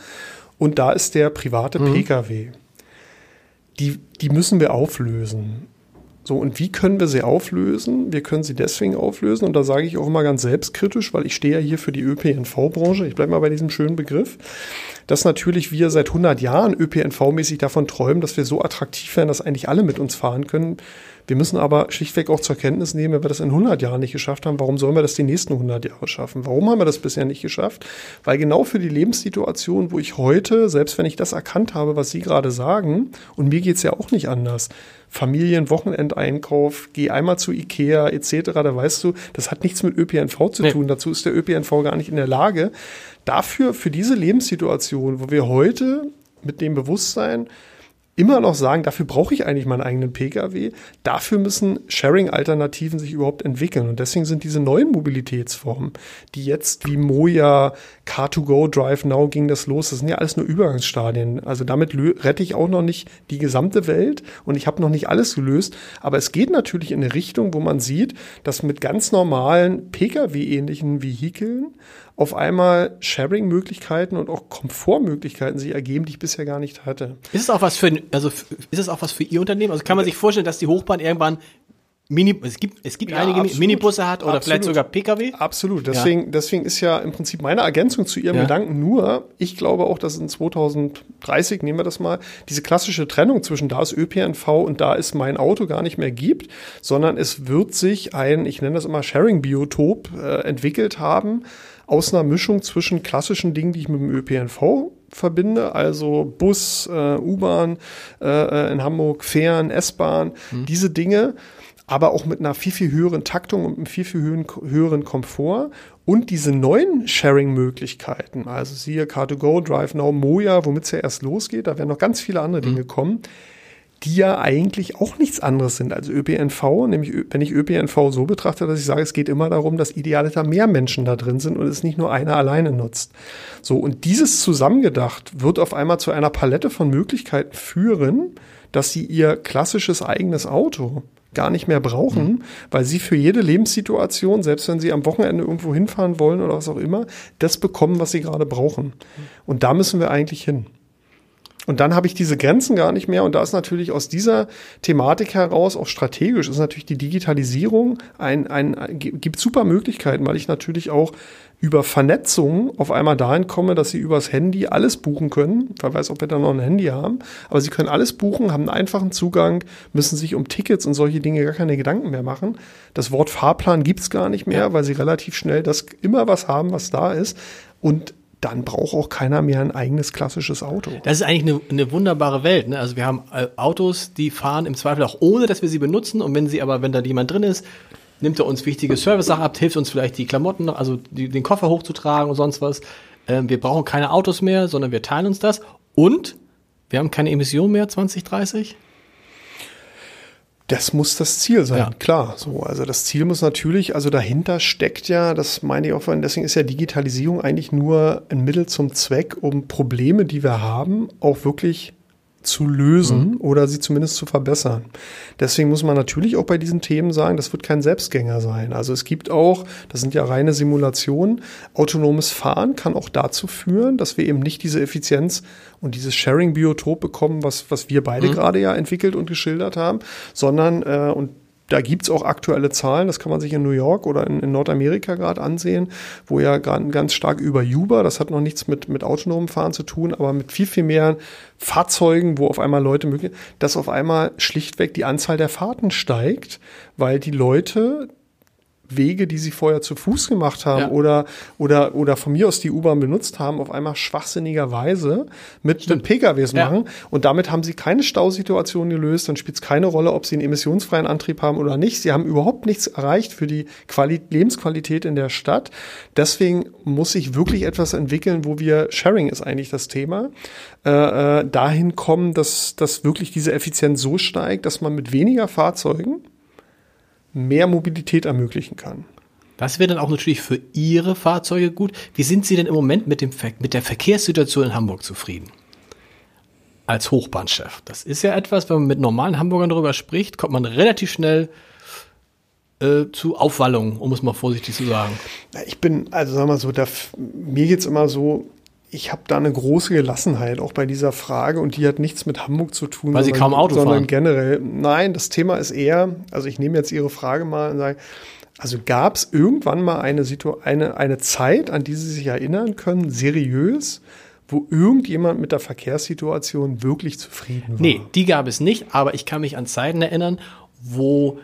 und da ist der private mhm. Pkw. Die, die müssen wir auflösen. So, und wie können wir sie auflösen? Wir können sie deswegen auflösen, und da sage ich auch immer ganz selbstkritisch, weil ich stehe ja hier für die ÖPNV-Branche, ich bleibe mal bei diesem schönen Begriff, dass natürlich wir seit 100 Jahren ÖPNV-mäßig davon träumen, dass wir so attraktiv werden, dass eigentlich alle mit uns fahren können. Wir müssen aber schlichtweg auch zur Kenntnis nehmen, wenn wir das in 100 Jahren nicht geschafft haben, warum sollen wir das die nächsten 100 Jahre schaffen? Warum haben wir das bisher nicht geschafft? Weil genau für die Lebenssituation, wo ich heute, selbst wenn ich das erkannt habe, was Sie gerade sagen, und mir geht's ja auch nicht anders, Familienwochenendeinkauf, geh einmal zu Ikea etc., da weißt du, das hat nichts mit ÖPNV zu nee. tun. Dazu ist der ÖPNV gar nicht in der Lage. Dafür, für diese Lebenssituation, wo wir heute mit dem Bewusstsein immer noch sagen, dafür brauche ich eigentlich meinen eigenen Pkw. Dafür müssen Sharing-Alternativen sich überhaupt entwickeln. Und deswegen sind diese neuen Mobilitätsformen, die jetzt wie Moja, Car2Go, Drive Now ging das los, das sind ja alles nur Übergangsstadien. Also damit rette ich auch noch nicht die gesamte Welt und ich habe noch nicht alles gelöst. Aber es geht natürlich in eine Richtung, wo man sieht, dass mit ganz normalen Pkw-ähnlichen Vehikeln auf einmal Sharing-Möglichkeiten und auch Komfortmöglichkeiten sich ergeben, die ich bisher gar nicht hatte. Ist es auch was für, also ist es auch was für Ihr Unternehmen? Also kann man sich vorstellen, dass die Hochbahn irgendwann Mini, es gibt, es gibt ja, einige absolut, Minibusse hat oder absolut, vielleicht sogar Pkw. Absolut. Deswegen, ja. deswegen ist ja im Prinzip meine Ergänzung zu Ihrem ja. Gedanken nur, ich glaube auch, dass in 2030, nehmen wir das mal, diese klassische Trennung zwischen da ist ÖPNV und da ist mein Auto gar nicht mehr gibt, sondern es wird sich ein, ich nenne das immer Sharing-Biotop äh, entwickelt haben, aus einer Mischung zwischen klassischen Dingen, die ich mit dem ÖPNV verbinde, also Bus, äh, U-Bahn äh, äh, in Hamburg, Fähren, S-Bahn, mhm. diese Dinge, aber auch mit einer viel, viel höheren Taktung und einem viel, viel höheren, höheren Komfort und diese neuen Sharing-Möglichkeiten, also siehe Car2Go, Drive Now, Moja, womit es ja erst losgeht, da werden noch ganz viele andere Dinge mhm. kommen, die ja eigentlich auch nichts anderes sind als ÖPNV, nämlich wenn ich ÖPNV so betrachte, dass ich sage, es geht immer darum, dass idealer mehr Menschen da drin sind und es nicht nur einer alleine nutzt. So, und dieses zusammengedacht wird auf einmal zu einer Palette von Möglichkeiten führen, dass sie ihr klassisches eigenes Auto gar nicht mehr brauchen, mhm. weil sie für jede Lebenssituation, selbst wenn sie am Wochenende irgendwo hinfahren wollen oder was auch immer, das bekommen, was sie gerade brauchen. Und da müssen wir eigentlich hin. Und dann habe ich diese Grenzen gar nicht mehr. Und da ist natürlich aus dieser Thematik heraus, auch strategisch, ist natürlich die Digitalisierung ein, ein, ein gibt super Möglichkeiten, weil ich natürlich auch über Vernetzung auf einmal dahin komme, dass sie übers Handy alles buchen können. Wer weiß, ob wir da noch ein Handy haben. Aber sie können alles buchen, haben einen einfachen Zugang, müssen sich um Tickets und solche Dinge gar keine Gedanken mehr machen. Das Wort Fahrplan gibt's gar nicht mehr, weil sie relativ schnell das immer was haben, was da ist. Und dann braucht auch keiner mehr ein eigenes klassisches Auto. Das ist eigentlich eine, eine wunderbare Welt. Ne? Also wir haben äh, Autos, die fahren im Zweifel auch ohne, dass wir sie benutzen. Und wenn sie aber, wenn da jemand drin ist, nimmt er uns wichtige Service-Sachen ab, hilft uns vielleicht die Klamotten, also die, den Koffer hochzutragen und sonst was. Ähm, wir brauchen keine Autos mehr, sondern wir teilen uns das. Und wir haben keine Emission mehr 2030. Das muss das Ziel sein, ja. klar. So, also das Ziel muss natürlich, also dahinter steckt ja, das meine ich auch deswegen ist ja Digitalisierung eigentlich nur ein Mittel zum Zweck, um Probleme, die wir haben, auch wirklich zu lösen mhm. oder sie zumindest zu verbessern. Deswegen muss man natürlich auch bei diesen Themen sagen, das wird kein Selbstgänger sein. Also es gibt auch, das sind ja reine Simulationen, autonomes Fahren kann auch dazu führen, dass wir eben nicht diese Effizienz und dieses Sharing-Biotop bekommen, was, was wir beide mhm. gerade ja entwickelt und geschildert haben, sondern, äh, und da gibt's auch aktuelle Zahlen, das kann man sich in New York oder in, in Nordamerika gerade ansehen, wo ja ganz stark über Uber, das hat noch nichts mit, mit autonomem Fahren zu tun, aber mit viel, viel mehr Fahrzeugen, wo auf einmal Leute möglich, dass auf einmal schlichtweg die Anzahl der Fahrten steigt, weil die Leute Wege, die sie vorher zu Fuß gemacht haben Ja. oder, oder, oder von mir aus die U-Bahn benutzt haben, auf einmal schwachsinnigerweise mit, mit PKWs Ja. machen. Und damit haben sie keine Stausituation gelöst. Dann spielt es keine Rolle, ob sie einen emissionsfreien Antrieb haben oder nicht. Sie haben überhaupt nichts erreicht für die Quali Lebensqualität in der Stadt. Deswegen muss sich wirklich etwas entwickeln, wo wir, Sharing ist eigentlich das Thema, äh, äh, dahin kommen, dass, dass wirklich diese Effizienz so steigt, dass man mit weniger Fahrzeugen mehr Mobilität ermöglichen kann. Das wäre dann auch natürlich für Ihre Fahrzeuge gut. Wie sind Sie denn im Moment mit, dem Ver mit der Verkehrssituation in Hamburg zufrieden? Als Hochbahnchef. Das ist ja etwas, wenn man mit normalen Hamburgern darüber spricht, kommt man relativ schnell äh, zu Aufwallungen, um es mal vorsichtig zu sagen. Ich bin, also sag mal so, da, mir geht's immer so, ich habe da eine große Gelassenheit, auch bei dieser Frage, und die hat nichts mit Hamburg zu tun. Weil Sie sondern- kaum Auto sondern fahren. generell. Nein, das Thema ist eher, also ich nehme jetzt Ihre Frage mal und sage, also gab es irgendwann mal eine, Situ eine, eine Zeit, an die Sie sich erinnern können, seriös, wo irgendjemand mit der Verkehrssituation wirklich zufrieden war? Nee, die gab es nicht, aber ich kann mich an Zeiten erinnern, wo,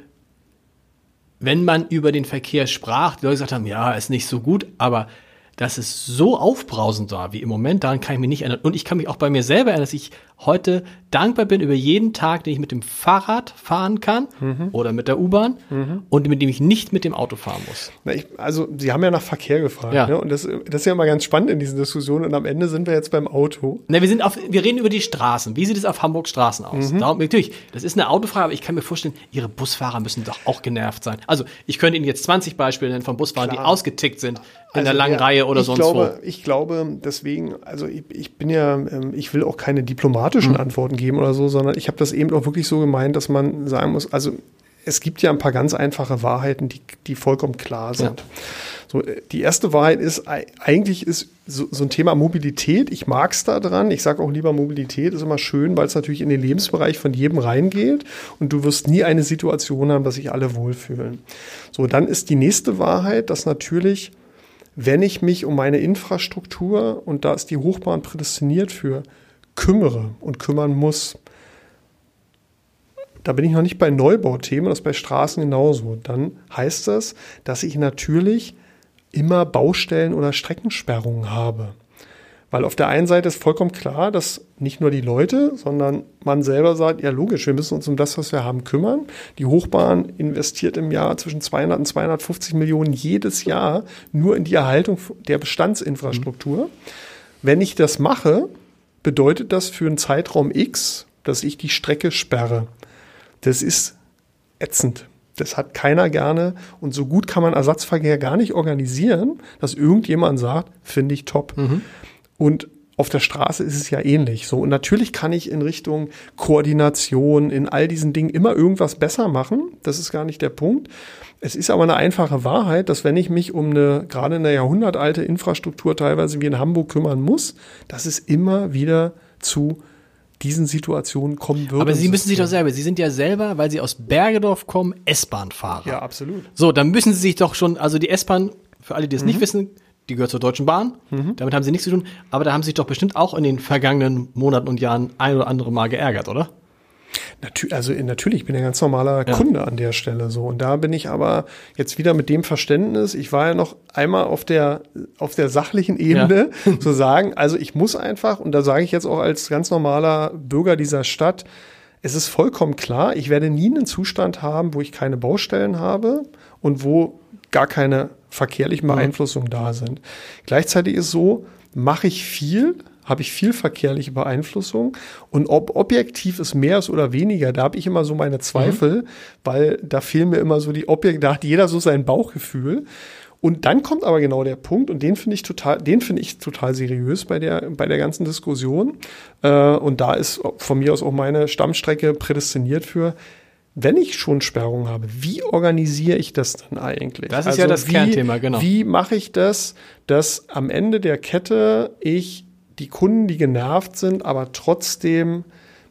wenn man über den Verkehr sprach, die Leute gesagt haben, ja, ist nicht so gut, aber dass es so aufbrausend war wie im Moment, daran kann ich mich nicht erinnern. Und ich kann mich auch bei mir selber erinnern, dass ich heute dankbar bin über jeden Tag, den ich mit dem Fahrrad fahren kann oder mit der U-Bahn und mit dem ich nicht mit dem Auto fahren muss. Na, ich, also Sie haben ja nach Verkehr gefragt, Ja. ne? und das, das ist ja immer ganz spannend in diesen Diskussionen, und am Ende sind wir jetzt beim Auto. Na, wir sind auf, wir reden über die Straßen. Wie sieht es auf Hamburg Straßen aus? Darum, natürlich, das ist eine Autofrage, aber ich kann mir vorstellen, Ihre Busfahrer müssen doch auch genervt sein. Also, ich könnte Ihnen jetzt 20 Beispiele nennen von Busfahrern, die Klar. ausgetickt sind in der Also, langen ja, Reihe oder sonst glaube, wo. Ich glaube, deswegen, also ich, ich bin ja, ähm, ich will auch keine diplomatischen Mhm. Antworten geben oder so, sondern ich habe das eben auch wirklich so gemeint, dass man sagen muss, also es gibt ja ein paar ganz einfache Wahrheiten, die, die vollkommen klar sind. So, äh, die erste Wahrheit ist, ei- eigentlich ist so, so ein Thema Mobilität, ich mag's da dran, ich sage auch lieber Mobilität ist immer schön, weil es natürlich in den Lebensbereich von jedem reingeht und du wirst nie eine Situation haben, dass sich alle wohlfühlen. So, dann ist die nächste Wahrheit, dass natürlich wenn ich mich um meine Infrastruktur, und da ist die Hochbahn prädestiniert für, kümmere und kümmern muss, da bin ich noch nicht bei Neubauthemen, das ist bei Straßen genauso, dann heißt das, dass ich natürlich immer Baustellen oder Streckensperrungen habe. Weil auf der einen Seite ist vollkommen klar, dass nicht nur die Leute, sondern man selber sagt, ja logisch, wir müssen uns um das, was wir haben, kümmern. Die Hochbahn investiert im Jahr zwischen 200 und 250 Millionen jedes Jahr nur in die Erhaltung der Bestandsinfrastruktur. Wenn ich das mache, bedeutet das für einen Zeitraum X, dass ich die Strecke sperre. Das ist ätzend. Das hat keiner gerne. Und so gut kann man Ersatzverkehr gar nicht organisieren, dass irgendjemand sagt, finde ich top. Und auf der Straße ist es ja ähnlich. So. Und natürlich kann ich in Richtung Koordination, in all diesen Dingen immer irgendwas besser machen. Das ist gar nicht der Punkt. Es ist aber eine einfache Wahrheit, dass wenn ich mich um eine gerade eine jahrhundertalte Infrastruktur teilweise wie in Hamburg kümmern muss, dass es immer wieder zu diesen Situationen kommen wird. Aber Sie müssen sich doch selber, Sie sind ja selber, weil Sie aus Bergedorf kommen, S-Bahn-Fahrer. Ja, absolut. So, dann müssen Sie sich doch schon, also die S-Bahn, für alle, die es Mhm. nicht wissen, die gehört zur Deutschen Bahn. Damit haben Sie nichts zu tun. Aber da haben Sie sich doch bestimmt auch in den vergangenen Monaten und Jahren ein oder andere Mal geärgert, oder? Natü also äh, natürlich, ich bin ein ganz normaler Kunde an der Stelle so. Und da bin ich aber jetzt wieder mit dem Verständnis, ich war ja noch einmal auf der, auf der sachlichen Ebene zu sagen, also ich muss einfach, und da sage ich jetzt auch als ganz normaler Bürger dieser Stadt, es ist vollkommen klar, ich werde nie einen Zustand haben, wo ich keine Baustellen habe und wo gar keine verkehrlichen Beeinflussungen da sind. Gleichzeitig ist so, mache ich viel, habe ich viel verkehrliche Beeinflussung und ob objektiv es mehr ist oder weniger, da habe ich immer so meine Zweifel, weil da fehlen mir immer so die Objekte, da hat jeder so sein Bauchgefühl. Und dann kommt aber genau der Punkt, und den finde ich total, den finde ich total seriös bei der, bei der ganzen Diskussion. Äh, und da ist von mir aus auch meine Stammstrecke prädestiniert für, wenn ich schon Sperrungen habe, wie organisiere ich das dann eigentlich? Also Das ist ja das wie, Kernthema, genau. Wie mache ich das, dass am Ende der Kette ich die Kunden, die genervt sind, aber trotzdem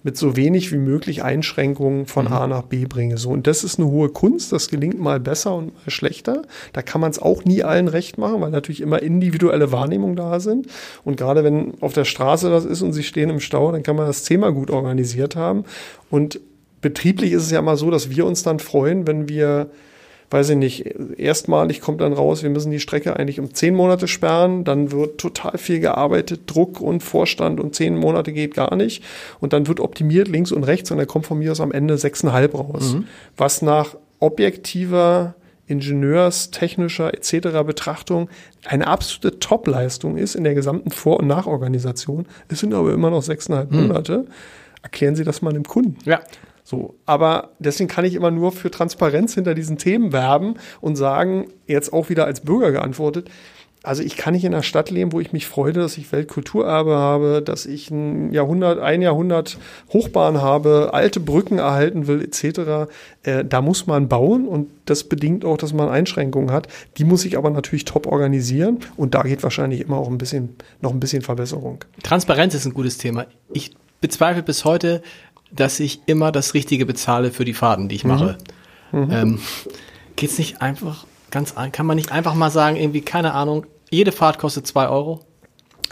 mit so wenig wie möglich Einschränkungen von Mhm. A nach B bringe. So, und das ist eine hohe Kunst, das gelingt mal besser und mal schlechter. Da kann man es auch nie allen recht machen, weil natürlich immer individuelle Wahrnehmungen da sind. Und gerade wenn auf der Straße das ist und sie stehen im Stau, dann kann man das Thema gut organisiert haben. Und betrieblich ist es ja immer so, dass wir uns dann freuen, wenn wir weiß ich nicht, erstmalig kommt dann raus, wir müssen die Strecke eigentlich um zehn Monate sperren, dann wird total viel gearbeitet, Druck und Vorstand und zehn Monate geht gar nicht und dann wird optimiert links und rechts und dann kommt von mir aus am Ende sechseinhalb raus, mhm. was nach objektiver ingenieurstechnischer etc. Betrachtung eine absolute Top-Leistung ist in der gesamten Vor- und Nachorganisation. Es sind aber immer noch sechseinhalb mhm. Monate. Erklären Sie das mal dem Kunden. Ja. So, aber deswegen kann ich immer nur für Transparenz hinter diesen Themen werben und sagen, jetzt auch wieder als Bürger geantwortet, also ich kann nicht in einer Stadt leben, wo ich mich freue, dass ich Weltkulturerbe habe, dass ich ein Jahrhundert, ein Jahrhundert Hochbahn habe, alte Brücken erhalten will, etc. Äh, da muss man bauen und das bedingt auch, dass man Einschränkungen hat. Die muss ich aber natürlich top organisieren und da geht wahrscheinlich immer auch ein bisschen, noch ein bisschen Verbesserung. Transparenz ist ein gutes Thema. Ich bezweifle bis heute, dass ich immer das Richtige bezahle für die Fahrten, die ich mache. Mhm. Mhm. Ähm, geht's nicht einfach ganz, kann man nicht einfach mal sagen, irgendwie, keine Ahnung, jede Fahrt kostet zwei Euro?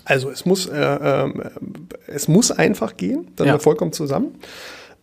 Also es muss, äh, äh, es muss einfach gehen, dann ja. wir vollkommen zusammen.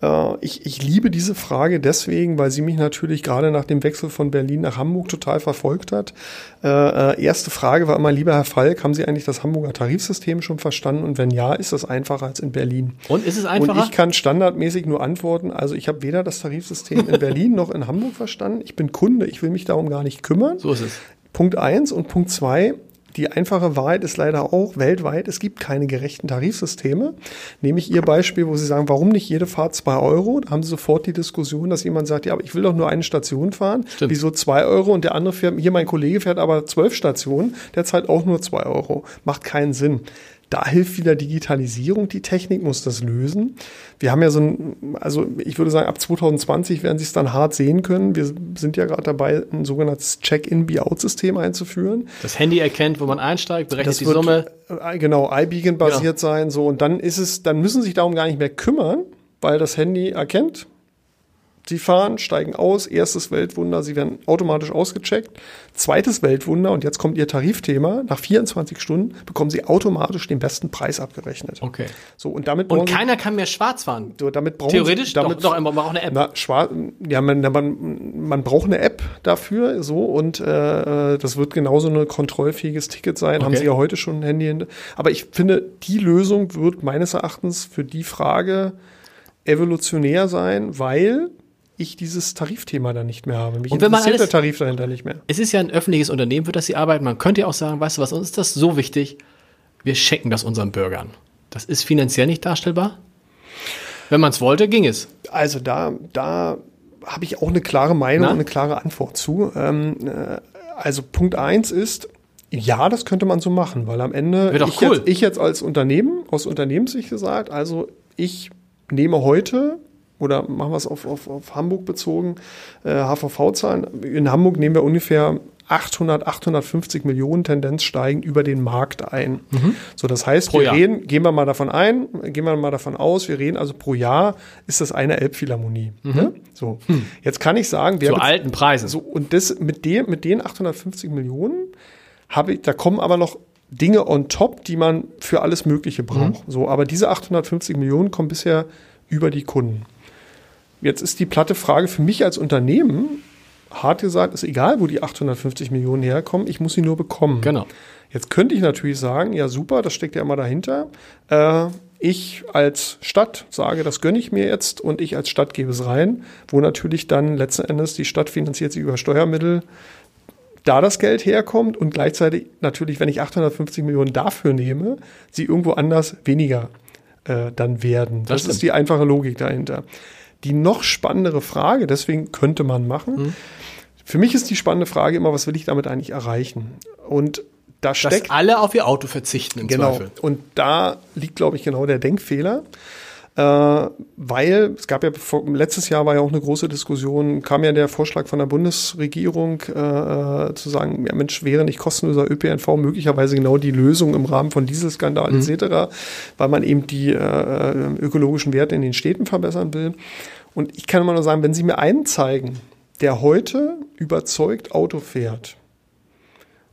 Äh, ich, ich liebe diese Frage deswegen, weil sie mich natürlich gerade nach dem Wechsel von Berlin nach Hamburg total verfolgt hat. Äh, äh, erste Frage war immer, lieber Herr Falk, haben Sie eigentlich das Hamburger Tarifsystem schon verstanden? Und wenn ja, ist das einfacher als in Berlin? Und ist es einfacher? Und ich kann standardmäßig nur antworten, also ich habe weder das Tarifsystem in Berlin noch in Hamburg verstanden. Ich bin Kunde, ich will mich darum gar nicht kümmern. So ist es. Punkt eins und Punkt zwei, die einfache Wahrheit ist leider auch weltweit, es gibt keine gerechten Tarifsysteme. Nehme ich Ihr Beispiel, wo Sie sagen, warum nicht jede Fahrt zwei Euro? Da haben Sie sofort die Diskussion, dass jemand sagt, ja, aber ich will doch nur eine Station fahren. Stimmt. Wieso zwei Euro? Und der andere fährt, hier mein Kollege fährt aber zwölf Stationen, der zahlt auch nur zwei Euro. Macht keinen Sinn. Da hilft wieder Digitalisierung, die Technik muss das lösen. Wir haben ja so ein, also ich würde sagen, ab 2020 werden Sie es dann hart sehen können. Wir sind ja gerade dabei, ein sogenanntes Check-in-Be-out-System einzuführen. Das Handy erkennt, wo man einsteigt, berechnet das die Summe. Äh, genau, iBeacon basiert genau. sein, so. Und dann ist es, dann müssen Sie sich darum gar nicht mehr kümmern, weil das Handy erkennt, Sie fahren, steigen aus, erstes Weltwunder, sie werden automatisch ausgecheckt. Zweites Weltwunder, und jetzt kommt Ihr Tarifthema, nach 24 Stunden bekommen Sie automatisch den besten Preis abgerechnet. Okay. So, und damit Und keiner kann mehr schwarz fahren. So, damit brauchen Theoretisch Sie, damit, doch, doch, man braucht eine App. Na, schwarz, ja, man, man, man braucht eine App dafür, so, und äh, das wird genauso ein kontrollfähiges Ticket sein. Okay. Haben Sie ja heute schon ein Handy. Aber ich finde, die Lösung wird meines Erachtens für die Frage evolutionär sein, weil ich dieses Tarifthema dann nicht mehr habe. Mich und wenn man alles, der Tarif dahinter nicht mehr. Es ist ja ein öffentliches Unternehmen, für das Sie arbeiten. Man könnte ja auch sagen, weißt du was, uns ist das so wichtig, wir schenken das unseren Bürgern. Das ist finanziell nicht darstellbar. Wenn man es wollte, ging es. Also da, da habe ich auch eine klare Meinung Na? und eine klare Antwort zu. Ähm, äh, also Punkt eins ist, ja, das könnte man so machen, weil am Ende ich, cool. jetzt, ich jetzt als Unternehmen, aus Unternehmenssicht gesagt, also ich nehme heute oder machen wir es auf, auf, auf Hamburg bezogen, äh, HVV-Zahlen. In Hamburg nehmen wir ungefähr 800, 850 Millionen Tendenz steigen über den Markt ein. Mhm. So, das heißt, pro wir Jahr. reden, gehen wir mal davon ein, gehen wir mal davon aus, wir reden also pro Jahr ist das eine Elbphilharmonie. Mhm. Ne? So, hm. jetzt kann ich sagen, wer zu alten Preisen. So, und das mit dem, mit den 850 Millionen habe ich, da kommen aber noch Dinge on top, die man für alles Mögliche braucht. Mhm. So, aber diese 850 Millionen kommen bisher über die Kunden. Jetzt ist die platte Frage für mich als Unternehmen, hart gesagt, ist egal, wo die 850 Millionen herkommen, ich muss sie nur bekommen. Genau. Jetzt könnte ich natürlich sagen, ja super, das steckt ja immer dahinter. Äh, ich als Stadt sage, das gönne ich mir jetzt und ich als Stadt gebe es rein, wo natürlich dann letzten Endes die Stadt finanziert sich über Steuermittel, da das Geld herkommt und gleichzeitig natürlich, wenn ich 850 Millionen dafür nehme, sie irgendwo anders weniger äh, dann werden. Das, das ist die einfache Logik dahinter. Die noch spannendere Frage, deswegen könnte man machen. Mhm. Für mich ist die spannende Frage immer, was will ich damit eigentlich erreichen? Und da steckt. Dass alle auf ihr Auto verzichten im genau. Zweifel. Und da liegt, glaube ich, genau der Denkfehler. Äh, weil es gab ja letztes Jahr war ja auch eine große Diskussion, kam ja der Vorschlag von der Bundesregierung äh, zu sagen, ja Mensch, wäre nicht kostenloser ÖPNV möglicherweise genau die Lösung im Rahmen von Dieselskandal mhm. etc., weil man eben die äh, ökologischen Werte in den Städten verbessern will. Und ich kann immer nur sagen, wenn Sie mir einen zeigen, der heute überzeugt Auto fährt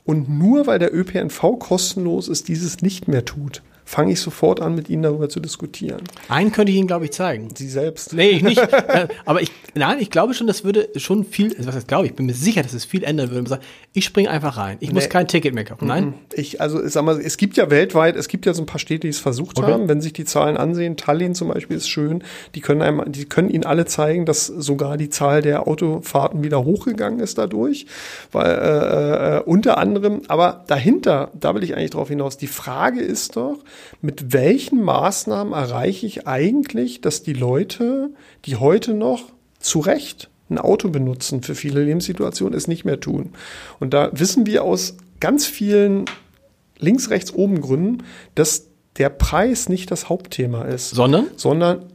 und nur weil der ÖPNV kostenlos ist, dieses nicht mehr tut, fange ich sofort an, mit Ihnen darüber zu diskutieren. Einen könnte ich Ihnen, glaube ich, zeigen. Sie selbst. Nee, ich nicht. Äh, aber ich, nein, ich glaube schon, das würde schon viel, also was heißt glaube ich, bin mir sicher, dass es viel ändern würde. Ich springe einfach rein. Ich muss Nee. kein Ticket mehr kaufen. Nein? Ich, also ich sag mal, es gibt ja weltweit, es gibt ja so ein paar Städte, die es versucht Okay. haben. Wenn sich die Zahlen ansehen, Tallinn zum Beispiel ist schön, die können einem, die können Ihnen alle zeigen, dass sogar die Zahl der Autofahrten wieder hochgegangen ist dadurch. Weil äh, äh, unter anderem, aber dahinter, da will ich eigentlich drauf hinaus, die Frage ist doch, mit welchen Maßnahmen erreiche ich eigentlich, dass die Leute, die heute noch zu Recht ein Auto benutzen für viele Lebenssituationen, es nicht mehr tun. Und da wissen wir aus ganz vielen links, rechts, oben Gründen, dass der Preis nicht das Hauptthema ist, Sondern? sondern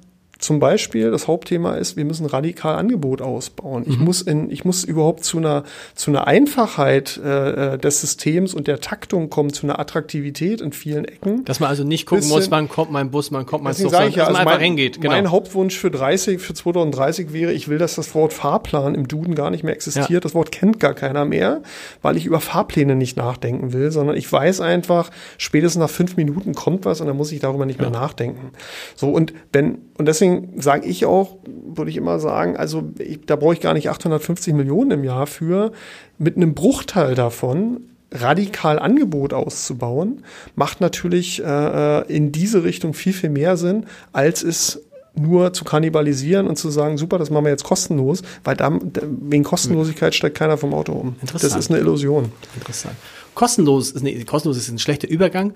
zum Beispiel das Hauptthema ist, wir müssen radikal Angebot ausbauen. Ich muss in, ich muss überhaupt zu einer zu einer Einfachheit äh, äh, des Systems und der Taktung kommen, zu einer Attraktivität in vielen Ecken. Dass man also nicht gucken Bisschen- muss, wann kommt mein Bus, wann kommt mein Zug, sondern ja, dass man also einfach hingeht. Genau. mein Hauptwunsch für 30, für 2030 wäre, ich will, dass das Wort Fahrplan im Duden gar nicht mehr existiert. Ja. Das Wort kennt gar keiner mehr, weil ich über Fahrpläne nicht nachdenken will, sondern ich weiß einfach, spätestens nach fünf Minuten kommt was und dann muss ich darüber nicht mehr nachdenken. So und wenn und deswegen sage ich auch, würde ich immer sagen, also ich, da brauche ich gar nicht 850 Millionen im Jahr für, mit einem Bruchteil davon radikal Angebot auszubauen, macht natürlich äh, äh, in diese Richtung viel, viel mehr Sinn, als es nur zu kannibalisieren und zu sagen, super, das machen wir jetzt kostenlos, weil da, wegen Kostenlosigkeit steigt keiner vom Auto um. Interessant. Das ist eine Illusion. Interessant. Kostenlos ist, nee, kostenlos ist ein schlechter Übergang.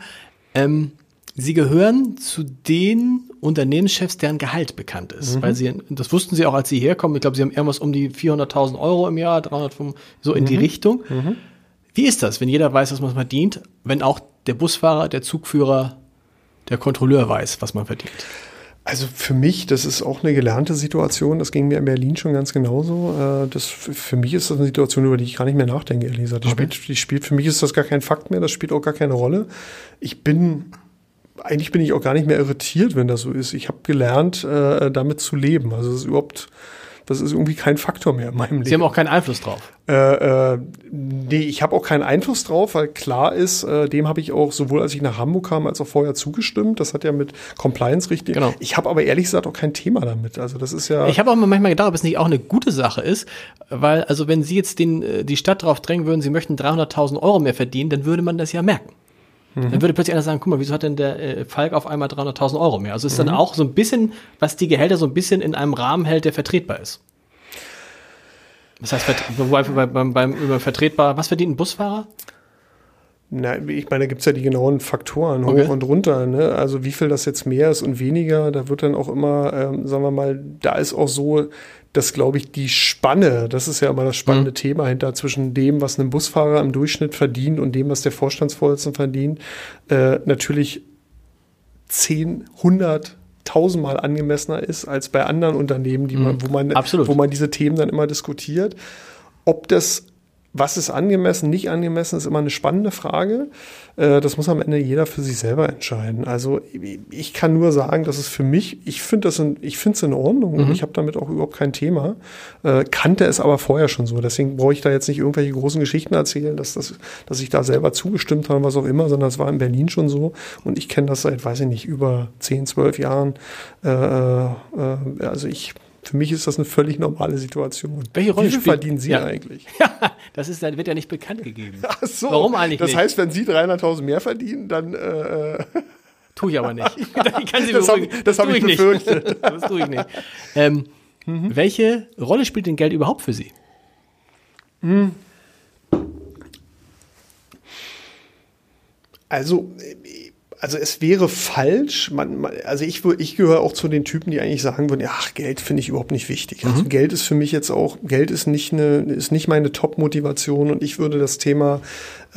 Ähm, Sie gehören zu den Unternehmenschefs, deren Gehalt bekannt ist, weil Sie, das wussten Sie auch, als Sie herkommen. Ich glaube, Sie haben irgendwas um die 400.000 Euro im Jahr, 305, so in die Richtung. Wie ist das, wenn jeder weiß, was man verdient, wenn auch der Busfahrer, der Zugführer, der Kontrolleur weiß, was man verdient? Also für mich, das ist auch eine gelernte Situation. Das ging mir in Berlin schon ganz genauso. Äh, Das, für mich ist das eine Situation, über die ich gar nicht mehr nachdenke, ehrlich gesagt. Die, spielt, die spielt, für mich ist das gar kein Fakt mehr. Das spielt auch gar keine Rolle. Ich bin, eigentlich bin ich auch gar nicht mehr irritiert, wenn das so ist. Ich habe gelernt, äh, damit zu leben. Also es ist überhaupt, das ist irgendwie kein Faktor mehr in meinem Leben. Sie haben auch keinen Einfluss drauf. Äh, äh, nee, ich habe auch keinen Einfluss drauf, weil klar ist, äh, dem habe ich auch sowohl als ich nach Hamburg kam, als auch vorher zugestimmt. Das hat ja mit Compliance richtig. Genau. Ich habe aber ehrlich gesagt auch kein Thema damit. Also das ist ja. Ich habe auch mal manchmal gedacht, ob es nicht auch eine gute Sache ist, weil also wenn Sie jetzt den, äh, die Stadt darauf drängen würden, Sie möchten 300.000 Euro mehr verdienen, dann würde man das ja merken. Dann würde plötzlich einer sagen, guck mal, wieso hat denn der äh, Falk auf einmal 300.000 Euro mehr? Also ist dann auch so ein bisschen, was die Gehälter so ein bisschen in einem Rahmen hält, der vertretbar ist. Was heißt, vert- wobei bei- beim, beim, über vertretbar, was verdient ein Busfahrer? Na, ich meine, da gibt's ja die genauen Faktoren Okay. hoch und runter. Ne? Also wie viel das jetzt mehr ist und weniger, da wird dann auch immer, ähm, sagen wir mal, da ist auch so, dass, glaube ich, die Spanne, das ist ja immer das spannende Mhm. Thema hinter zwischen dem, was ein Busfahrer im Durchschnitt verdient und dem, was der Vorstandsvorsitzende verdient, äh, natürlich 10, 100, tausendmal angemessener ist als bei anderen Unternehmen, die man, wo man, Mhm. Absolut. wo man diese Themen dann immer diskutiert. Ob das, was ist angemessen, nicht angemessen, ist immer eine spannende Frage. Äh, Das muss am Ende jeder für sich selber entscheiden. Also ich kann nur sagen, dass es für mich, ich finde das, in, ich finde es in Ordnung und ich habe damit auch überhaupt kein Thema. Äh, kannte es aber vorher schon so. Deswegen brauche ich da jetzt nicht irgendwelche großen Geschichten erzählen, dass, das, dass ich da selber zugestimmt habe, was auch immer, sondern es war in Berlin schon so. Und ich kenne das seit, weiß ich nicht, über 10, 12 Jahren. Äh, also ich, für mich ist das eine völlig normale Situation. Welche Rolle Wie viel verdienen Sie Ja. eigentlich? Ja, das ist, das wird ja nicht bekannt gegeben. Ach so. Warum eigentlich Das nicht? heißt, wenn Sie 300.000 mehr verdienen, dann äh, Tue ich aber nicht. ich Sie Das hab- beruhigen. das hab ich nicht. befürchtet. Das tue ich nicht. Ähm, Mhm. Welche Rolle spielt denn Geld überhaupt für Sie? Also, äh, also es wäre falsch. Man, man, also ich, ich gehöre auch zu den Typen, die eigentlich sagen würden, ach, Geld finde ich überhaupt nicht wichtig. Also Geld ist für mich jetzt auch, Geld ist nicht eine, ist nicht meine Top-Motivation und ich würde das Thema,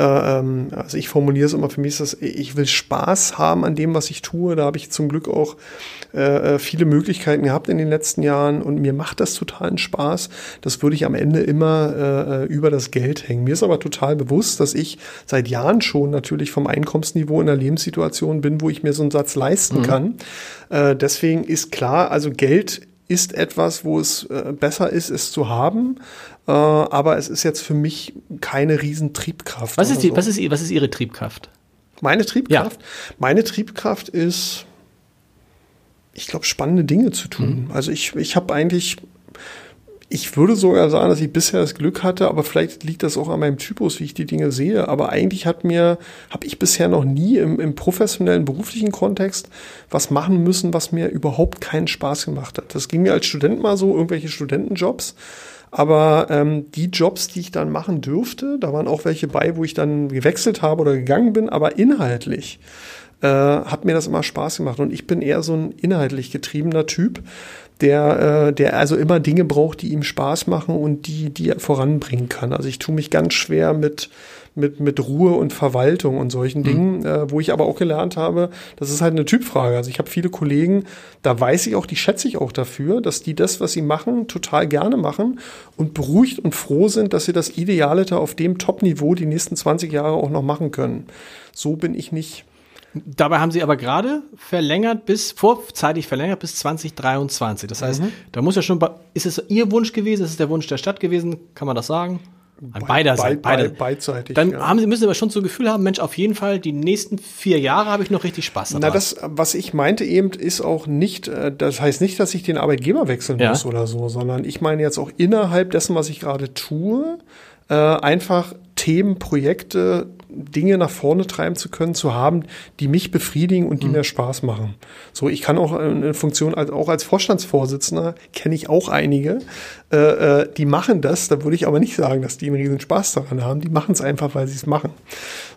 also ich formuliere es immer für mich, ist das, ich will Spaß haben an dem, was ich tue. Da habe ich zum Glück auch äh, äh, viele Möglichkeiten gehabt in den letzten Jahren und mir macht das totalen Spaß. Das würde ich am Ende immer äh, äh, über das Geld hängen. Mir ist aber total bewusst, dass ich seit Jahren schon natürlich vom Einkommensniveau in einer Lebenssituation bin, wo ich mir so einen Satz leisten kann. Äh, deswegen ist klar, also Geld ist etwas, wo es äh, besser ist, es zu haben. Äh, aber es ist jetzt für mich keine Riesentriebkraft. Was ist, die, so. was, ist, Ihr- was ist Ihre Triebkraft? Meine Triebkraft? Meine Triebkraft ist, ich glaube, spannende Dinge zu tun. Also ich, ich habe eigentlich, ich würde sogar sagen, dass ich bisher das Glück hatte, aber vielleicht liegt das auch an meinem Typus, wie ich die Dinge sehe. Aber eigentlich hat mir, habe ich bisher noch nie im, im professionellen beruflichen Kontext was machen müssen, was mir überhaupt keinen Spaß gemacht hat. Das ging mir als Student mal so, irgendwelche Studentenjobs. Aber ähm, die Jobs, die ich dann machen dürfte, da waren auch welche bei, wo ich dann gewechselt habe oder gegangen bin, aber inhaltlich äh, hat mir das immer Spaß gemacht. Und ich bin eher so ein inhaltlich getriebener Typ der, äh, der also immer Dinge braucht, die ihm Spaß machen und die, die er voranbringen kann. Also ich tue mich ganz schwer mit, mit, mit Ruhe und Verwaltung und solchen mhm. Dingen, äh, wo ich aber auch gelernt habe, das ist halt eine Typfrage. Also ich habe viele Kollegen, da weiß ich auch, die schätze ich auch dafür, dass die das, was sie machen, total gerne machen und beruhigt und froh sind, dass sie das Idealete auf dem Top-Niveau die nächsten 20 Jahre auch noch machen können. So bin ich nicht. Dabei haben sie aber gerade verlängert bis, vorzeitig verlängert bis 2023. Das heißt, mhm. da muss ja schon, ist es Ihr Wunsch gewesen, ist es der Wunsch der Stadt gewesen, kann man das sagen? An beider Be Seite. Beide, beidseitig. Dann ja. haben sie, müssen sie aber schon so ein Gefühl haben, Mensch, auf jeden Fall, die nächsten vier Jahre habe ich noch richtig Spaß daran. Na, das, was ich meinte eben, ist auch nicht, äh, das heißt nicht, dass ich den Arbeitgeber wechseln ja. muss oder so, sondern ich meine jetzt auch innerhalb dessen, was ich gerade tue, äh, einfach Themen, Projekte Dinge nach vorne treiben zu können, zu haben, die mich befriedigen und die mhm. mir Spaß machen. So, ich kann auch eine Funktion, als, auch als Vorstandsvorsitzender, kenne ich auch einige, äh, äh, die machen das, da würde ich aber nicht sagen, dass die einen riesen Spaß daran haben, die machen es einfach, weil sie es machen.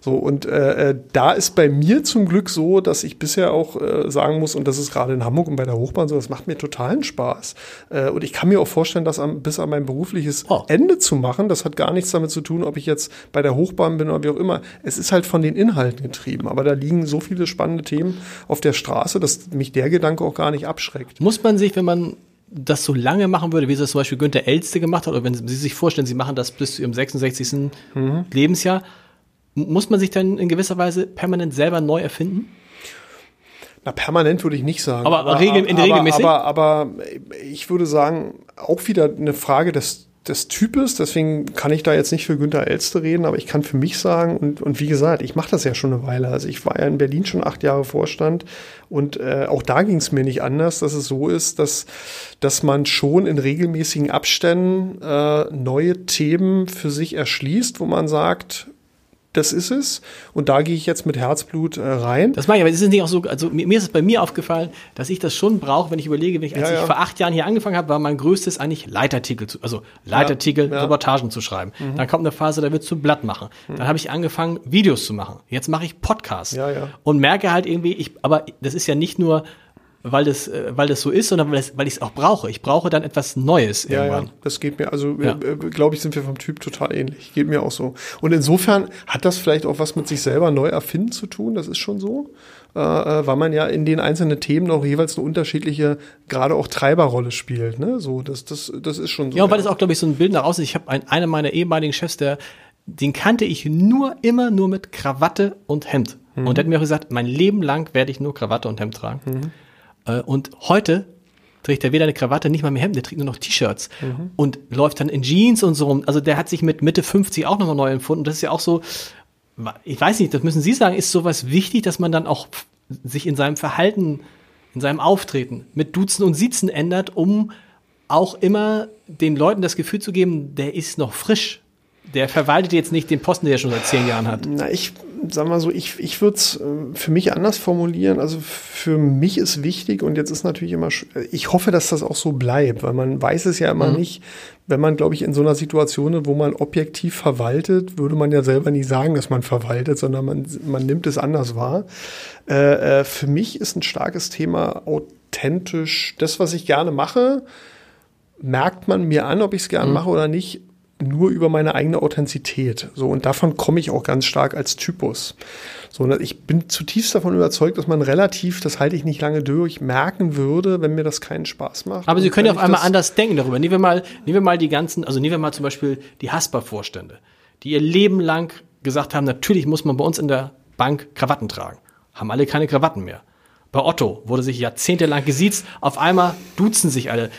So, und äh, äh, da ist bei mir zum Glück so, dass ich bisher auch äh, sagen muss, und das ist gerade in Hamburg und bei der Hochbahn so, das macht mir totalen Spaß. Äh, und ich kann mir auch vorstellen, das am, bis an mein berufliches oh. Ende zu machen. Das hat gar nichts damit zu tun, ob ich jetzt bei der Hochbahn bin oder wie auch immer. Es ist halt von den Inhalten getrieben. Aber da liegen so viele spannende Themen auf der Straße, dass mich der Gedanke auch gar nicht abschreckt. Muss man sich, wenn man das so lange machen würde, wie es das zum Beispiel Günther Elste gemacht hat, oder wenn Sie sich vorstellen, Sie machen das bis zu Ihrem 66. Mhm. Lebensjahr, muss man sich dann in gewisser Weise permanent selber neu erfinden? Na, permanent würde ich nicht sagen. Aber, aber regel, in aber, regelmäßig? Aber, aber ich würde sagen, auch wieder eine Frage des, des Types. Deswegen kann ich da jetzt nicht für Günter Elste reden, aber ich kann für mich sagen, und, und wie gesagt, ich mache das ja schon eine Weile. Also ich war ja in Berlin schon acht Jahre Vorstand und äh, auch da ging es mir nicht anders, dass es so ist, dass, dass man schon in regelmäßigen Abständen äh, neue Themen für sich erschließt, wo man sagt, das ist es. Und da gehe ich jetzt mit Herzblut äh, rein. Das meine ich, aber ist es nicht auch so, also mir, mir ist es bei mir aufgefallen, dass ich das schon brauche, wenn ich überlege, wenn ich, als ja, ja. ich vor acht Jahren hier angefangen habe, war mein größtes eigentlich Leitartikel, zu, also Leitartikel, ja, Reportagen zu schreiben. Mhm. Dann kommt eine Phase, da wird zu Blatt machen. Mhm. Dann habe ich angefangen, Videos zu machen. Jetzt mache ich Podcasts. Ja, ja. Und merke halt irgendwie, ich, aber das ist ja nicht nur weil das, äh, weil das so ist, sondern weil, weil ich es auch brauche. Ich brauche dann etwas Neues irgendwann. Ja, das geht mir, also ja. äh, glaube ich, sind wir vom Typ total ähnlich. Geht mir auch so. Und insofern hat das vielleicht auch was mit sich selber neu erfinden zu tun, das ist schon so. Äh, äh weil man ja in den einzelnen Themen noch jeweils eine unterschiedliche, gerade auch Treiberrolle spielt. Ne? So, das, das, das ist schon so. Ja, und weil das auch, glaube ich, so ein Bild nach außen ist. Ich habe ein, einer meiner ehemaligen Chefs, der, den kannte ich nur, immer nur mit Krawatte und Hemd. Mhm. Und der hat mir auch gesagt, mein Leben lang werde ich nur Krawatte und Hemd tragen. Mhm. Äh, und heute trägt er weder eine Krawatte, nicht mal mehr Hemden, der trägt nur noch T-Shirts mhm. und läuft dann in Jeans und so rum. Also der hat sich mit Mitte 50 auch nochmal neu empfunden. Und das ist ja auch so, ich weiß nicht, das müssen Sie sagen, ist sowas wichtig, dass man dann auch sich in seinem Verhalten, in seinem Auftreten mit Duzen und Siezen ändert, um auch immer den Leuten das Gefühl zu geben, der ist noch frisch. Der verwaltet jetzt nicht den Posten, den er schon seit zehn Jahren hat. Na, ich sag mal so, ich, ich würde es äh, für mich anders formulieren. Also für mich ist wichtig und jetzt ist natürlich immer, ich hoffe, dass das auch so bleibt, weil man weiß es ja immer mhm. nicht. Wenn man, glaube ich, in so einer Situation ist, wo man objektiv verwaltet, würde man ja selber nie sagen, dass man verwaltet, sondern man, man nimmt es anders wahr. Äh, äh, für mich ist ein starkes Thema authentisch. Das, was ich gerne mache, merkt man mir an, ob ich es gerne mhm. mache oder nicht nur über meine eigene Authentizität. So, und davon komme ich auch ganz stark als Typus. So, und ich bin zutiefst davon überzeugt, dass man relativ, das halte ich nicht lange durch, merken würde, wenn mir das keinen Spaß macht. Aber Sie können ja auf einmal anders denken darüber. Nehmen wir mal, nehmen wir mal die ganzen, also nehmen wir mal zum Beispiel die Hasper-Vorstände, die ihr Leben lang gesagt haben, natürlich muss man bei uns in der Bank Krawatten tragen. Haben alle keine Krawatten mehr. Bei Otto wurde sich jahrzehntelang gesiezt, auf einmal duzen sich alle.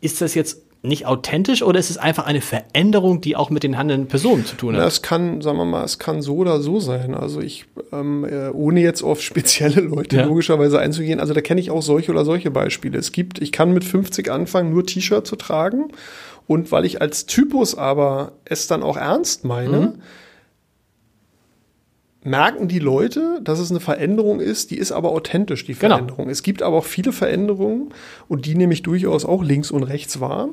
Ist das jetzt nicht authentisch oder ist es einfach eine Veränderung, die auch mit den handelnden Personen zu tun hat? Na, es kann, sagen wir mal, es kann so oder so sein. Also ich, ähm, äh, ohne jetzt auf spezielle Leute Ja. logischerweise einzugehen, also da kenne ich auch solche oder solche Beispiele. Es gibt, ich kann mit 50 anfangen, nur T-Shirt zu tragen. Und weil ich als Typus aber es dann auch ernst meine, Mhm. Merken die Leute, dass es eine Veränderung ist, die ist aber authentisch, die Genau. Veränderung. Es gibt aber auch viele Veränderungen und die nehme ich durchaus auch links und rechts wahr.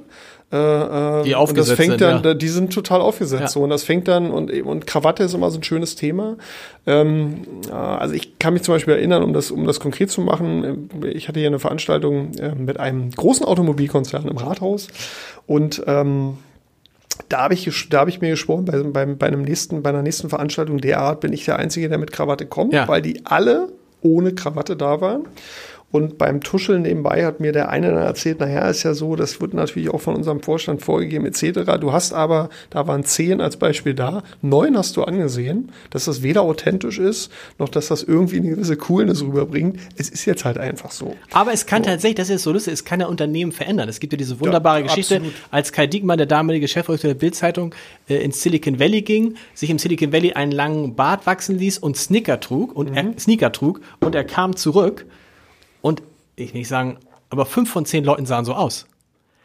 Äh, äh, Die und aufgesetzt das fängt sind, dann, ja. die sind total aufgesetzt Ja. so und das fängt dann und und Krawatte ist immer so ein schönes Thema. Ähm, äh, also ich kann mich zum Beispiel erinnern, um das um das konkret zu machen, äh, ich hatte hier eine Veranstaltung äh, mit einem großen Automobilkonzern im Rathaus und ähm, da habe ich, da habe ich mir geschworen, bei, beim, bei, einem nächsten, bei einer nächsten Veranstaltung der Art bin ich der Einzige, der mit Krawatte kommt, Ja. weil die alle ohne Krawatte da waren. Und beim Tuscheln nebenbei hat mir der eine dann erzählt, naja, ist ja so, das wird natürlich auch von unserem Vorstand vorgegeben etc. Du hast aber, da waren zehn als Beispiel da, neun hast du angesehen, dass das weder authentisch ist, noch dass das irgendwie eine gewisse Coolness rüberbringt. Es ist jetzt halt einfach so. Aber es kann tatsächlich, das ist so lustig, es kann ja Unternehmen verändern. Es gibt ja diese wunderbare Ja, Geschichte, absolut. als Kai Diekmann, der damalige Chefredakteur der Bildzeitung, äh, ins Silicon Valley ging, sich im Silicon Valley einen langen Bart wachsen ließ und Sneaker trug und Mhm. er Sneaker trug und er kam zurück und ich will nicht sagen, aber fünf von zehn Leuten sahen so aus.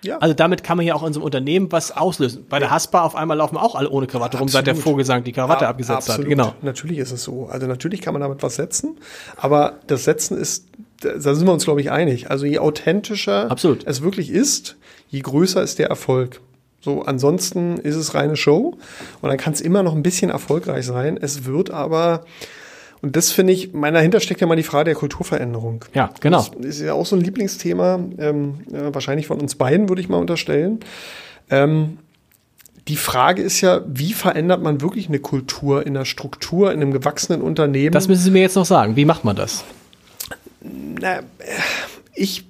Ja. Also damit kann man ja auch in so einem Unternehmen was auslösen. Bei der Haspa auf einmal laufen auch alle ohne Krawatte rum, seit der Absolut. Vogelsang die Krawatte Ab- abgesetzt absolut. hat. Genau. Natürlich ist es so. Also natürlich kann man damit was setzen, aber das Setzen ist, da sind wir uns, glaube ich, einig. Also je authentischer Absolut. es wirklich ist, je größer ist der Erfolg. So, ansonsten ist es reine Show und dann kann es immer noch ein bisschen erfolgreich sein. Es wird aber, und das finde ich, mein dahinter steckt ja mal die Frage der Kulturveränderung. Ja, genau. Das ist ja auch so ein Lieblingsthema, ähm, äh, wahrscheinlich von uns beiden, würde ich mal unterstellen. Ähm, die Frage ist ja, wie verändert man wirklich eine Kultur in der Struktur, in einem gewachsenen Unternehmen? Das müssen Sie mir jetzt noch sagen. Wie macht man das? Na, ich,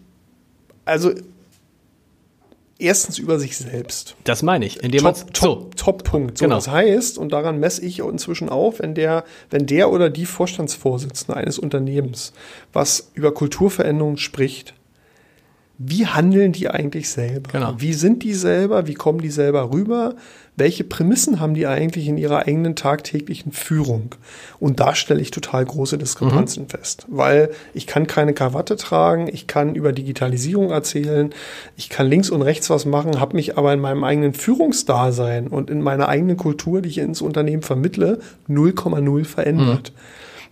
also erstens über sich selbst. Das meine ich. Indem man Top, so. top, Punkt. So, Genau. Das heißt, und daran messe ich inzwischen auf, wenn der, wenn der oder die Vorstandsvorsitzende eines Unternehmens was über Kulturveränderungen spricht, wie handeln die eigentlich selber? Genau. Wie sind die selber? Wie kommen die selber rüber? Welche Prämissen haben die eigentlich in ihrer eigenen tagtäglichen Führung? Und da stelle ich total große Diskrepanzen Mhm. fest, weil ich kann keine Krawatte tragen, ich kann über Digitalisierung erzählen, ich kann links und rechts was machen, habe mich aber in meinem eigenen Führungsdasein und in meiner eigenen Kultur, die ich ins Unternehmen vermittle, 0,0 verändert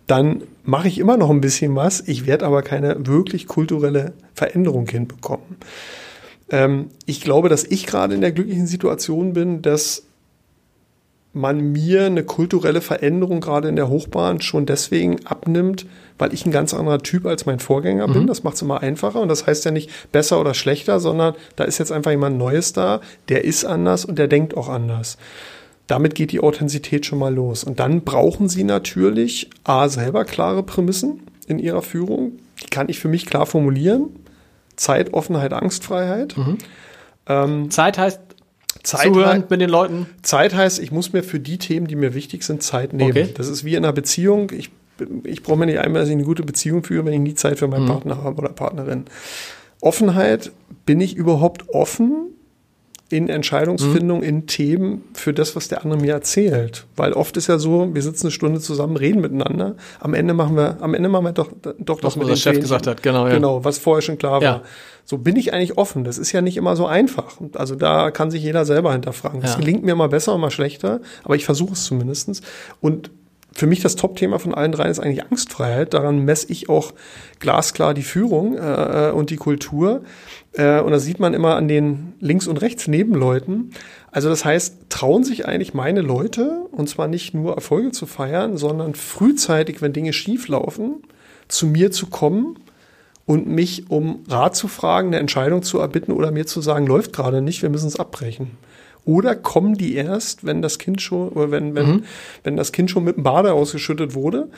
dann mache ich immer noch ein bisschen was. Ich werde aber keine wirklich kulturelle Veränderung hinbekommen. Ähm, ich glaube, dass ich gerade in der glücklichen Situation bin, dass man mir eine kulturelle Veränderung gerade in der Hochbahn schon deswegen abnimmt, weil ich ein ganz anderer Typ als mein Vorgänger bin. Das macht es immer einfacher und das heißt ja nicht besser oder schlechter, sondern da ist jetzt einfach jemand Neues da, der ist anders und der denkt auch anders. Damit geht die Authentizität schon mal los. Und dann brauchen sie natürlich A, selber klare Prämissen in ihrer Führung. Die kann ich für mich klar formulieren. Zeit, Offenheit, Angstfreiheit. Zeit heißt Zeit, zuhören hei- mit den Leuten. Zeit heißt, ich muss mir für die Themen, die mir wichtig sind, Zeit nehmen. Okay. Das ist wie in einer Beziehung. Ich, ich brauche mir nicht einmal, dass ich eine gute Beziehung führe, wenn ich nie Zeit für meinen Partner habe oder Partnerin. Offenheit, bin ich überhaupt offen in Entscheidungsfindung, in Themen für das, was der andere mir erzählt? Weil oft ist ja so, wir sitzen eine Stunde zusammen, reden miteinander. Am Ende machen wir, am Ende machen wir doch, doch das Was unser Chef Fähnchen. gesagt hat, genau, ja. Genau, was vorher schon klar war. Ja. So bin ich eigentlich offen. Das ist ja nicht immer so einfach. Also da kann sich jeder selber hinterfragen. Das Ja. gelingt mir mal besser und mal schlechter, aber ich versuche es zumindestens. Und für mich das Top-Thema von allen dreien ist eigentlich Angstfreiheit. Daran messe ich auch glasklar die Führung äh, und die Kultur. Äh, und das sieht man immer an den links und rechts Nebenleuten. Also das heißt, trauen sich eigentlich meine Leute, und zwar nicht nur Erfolge zu feiern, sondern frühzeitig, wenn Dinge schief laufen, zu mir zu kommen und mich um Rat zu fragen, eine Entscheidung zu erbitten oder mir zu sagen, läuft gerade nicht, wir müssen es abbrechen. Oder kommen die erst, wenn das Kind schon, oder wenn, wenn, wenn das Kind schon mit dem Bade ausgeschüttet wurde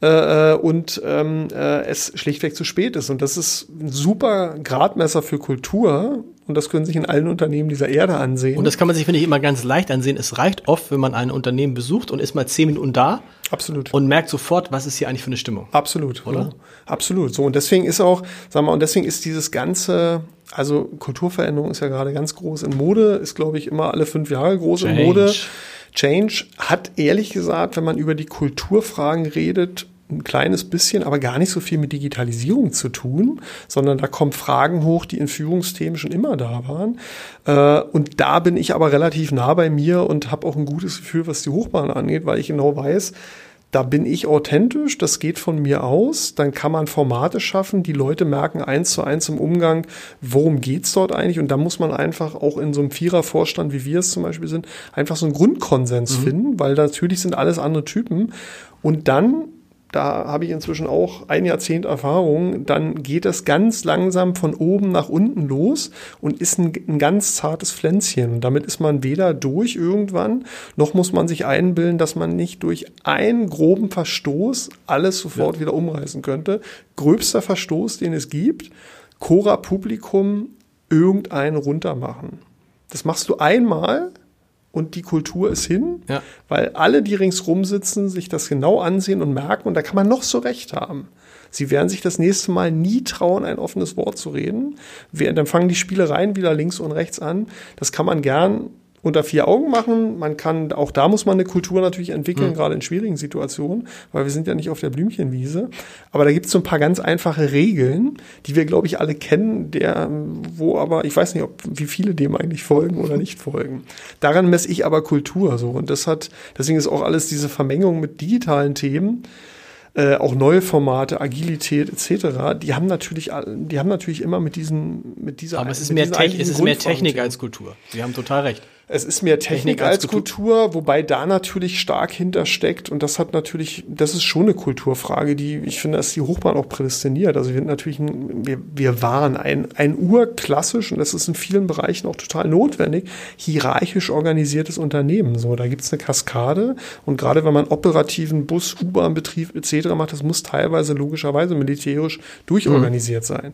äh, äh, und ähm, äh, es schlichtweg zu spät ist. Und das ist ein super Gradmesser für Kultur und das können sich in allen Unternehmen dieser Erde ansehen. Und das kann man sich, finde ich, immer ganz leicht ansehen. Es reicht oft, wenn man ein Unternehmen besucht und ist mal zehn Minuten da Absolut. und merkt sofort, was ist hier eigentlich für eine Stimmung. Absolut, Oder? Ja, absolut. So und deswegen ist auch, sagen wir, und deswegen ist dieses ganze Also Kulturveränderung ist ja gerade ganz groß in Mode, ist glaube ich immer alle fünf Jahre groß Change. in Mode. Change hat ehrlich gesagt, wenn man über die Kulturfragen redet, ein kleines bisschen, aber gar nicht so viel mit Digitalisierung zu tun, sondern da kommen Fragen hoch, die in Führungsthemen schon immer da waren. Äh, und da bin ich aber relativ nah bei mir und habe auch ein gutes Gefühl, was die Hochbahn angeht, weil ich genau weiß, da bin ich authentisch, das geht von mir aus, dann kann man Formate schaffen, die Leute merken eins zu eins im Umgang, worum geht's dort eigentlich? Und da muss man einfach auch in so einem Vierer-Vorstand, wie wir es zum Beispiel sind, einfach so einen Grundkonsens mhm. finden, weil natürlich sind alles andere Typen. Und dann da habe ich inzwischen auch ein Jahrzehnt Erfahrung, dann geht das ganz langsam von oben nach unten los und ist ein, ein, ganz zartes Pflänzchen. Und damit ist man weder durch irgendwann, noch muss man sich einbilden, dass man nicht durch einen groben Verstoß alles sofort ja. wieder umreißen könnte. Gröbster Verstoß, den es gibt, Cora Publikum irgendeinen runtermachen. Das machst du einmal, und die Kultur ist hin, ja. weil alle, die ringsrum sitzen, sich das genau ansehen und merken und da kann man noch so recht haben. Sie werden sich das nächste Mal nie trauen, ein offenes Wort zu reden. Dann fangen die Spielereien wieder links und rechts an. Das kann man gern unter vier Augen machen. Man kann, auch da muss man eine Kultur natürlich entwickeln, mhm. gerade in schwierigen Situationen, weil wir sind ja nicht auf der Blümchenwiese. Aber da gibt es so ein paar ganz einfache Regeln, die wir, glaube ich, alle kennen, der, wo aber, ich weiß nicht, ob, wie viele dem eigentlich folgen oder nicht folgen. Daran messe ich aber Kultur so. Und das hat, deswegen ist auch alles diese Vermengung mit digitalen Themen, äh, auch neue Formate, Agilität etc., die haben natürlich, die haben natürlich immer mit diesen, mit dieser. Aber es ist, mehr, Te es ist mehr Technik als Kultur. Sie haben total recht. Es ist mehr Technik, Technik als, als Kultur, wobei da natürlich stark hintersteckt und das hat natürlich, das ist schon eine Kulturfrage, die ich finde, dass die Hochbahn auch prädestiniert. Also wir sind natürlich, ein, wir, wir waren ein, ein urklassisch und das ist in vielen Bereichen auch total notwendig, hierarchisch organisiertes Unternehmen. So, da gibt's eine Kaskade und gerade wenn man operativen Bus, U-Bahn-Betrieb etc. macht, das muss teilweise logischerweise militärisch durchorganisiert mhm. sein.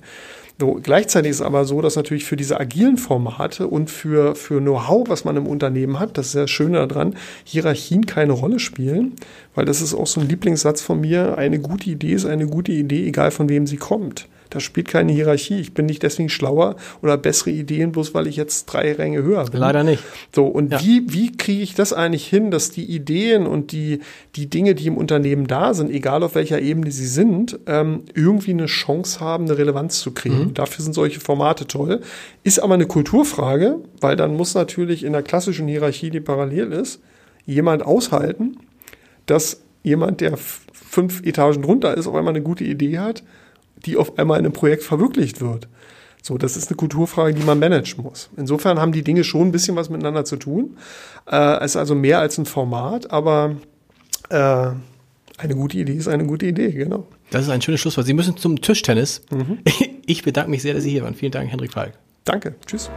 So, gleichzeitig ist es aber so, dass natürlich für diese agilen Formate und für, für Know-how, was man im Unternehmen hat, das ist ja Schöne daran, Hierarchien keine Rolle spielen, weil das ist auch so ein Lieblingssatz von mir, eine gute Idee ist eine gute Idee, egal von wem sie kommt. Da spielt keine Hierarchie. Ich bin nicht deswegen schlauer oder bessere Ideen, bloß weil ich jetzt drei Ränge höher bin. Leider nicht. So, und ja. wie, wie kriege ich das eigentlich hin, dass die Ideen und die, die Dinge, die im Unternehmen da sind, egal auf welcher Ebene sie sind, ähm, irgendwie eine Chance haben, eine Relevanz zu kriegen. Mhm. Dafür sind solche Formate toll. Ist aber eine Kulturfrage, weil dann muss natürlich in der klassischen Hierarchie, die parallel ist, jemand aushalten, dass jemand, der fünf Etagen drunter ist, auf einmal eine gute Idee hat die auf einmal in einem Projekt verwirklicht wird. So, das ist eine Kulturfrage, die man managen muss. Insofern haben die Dinge schon ein bisschen was miteinander zu tun. Äh, es ist also mehr als ein Format, aber äh, eine gute Idee ist eine gute Idee, genau. Das ist ein schönes Schlusswort. Sie müssen zum Tischtennis. Mhm. Ich bedanke mich sehr, dass Sie hier waren. Vielen Dank, Hendrik Falk. Danke. Tschüss.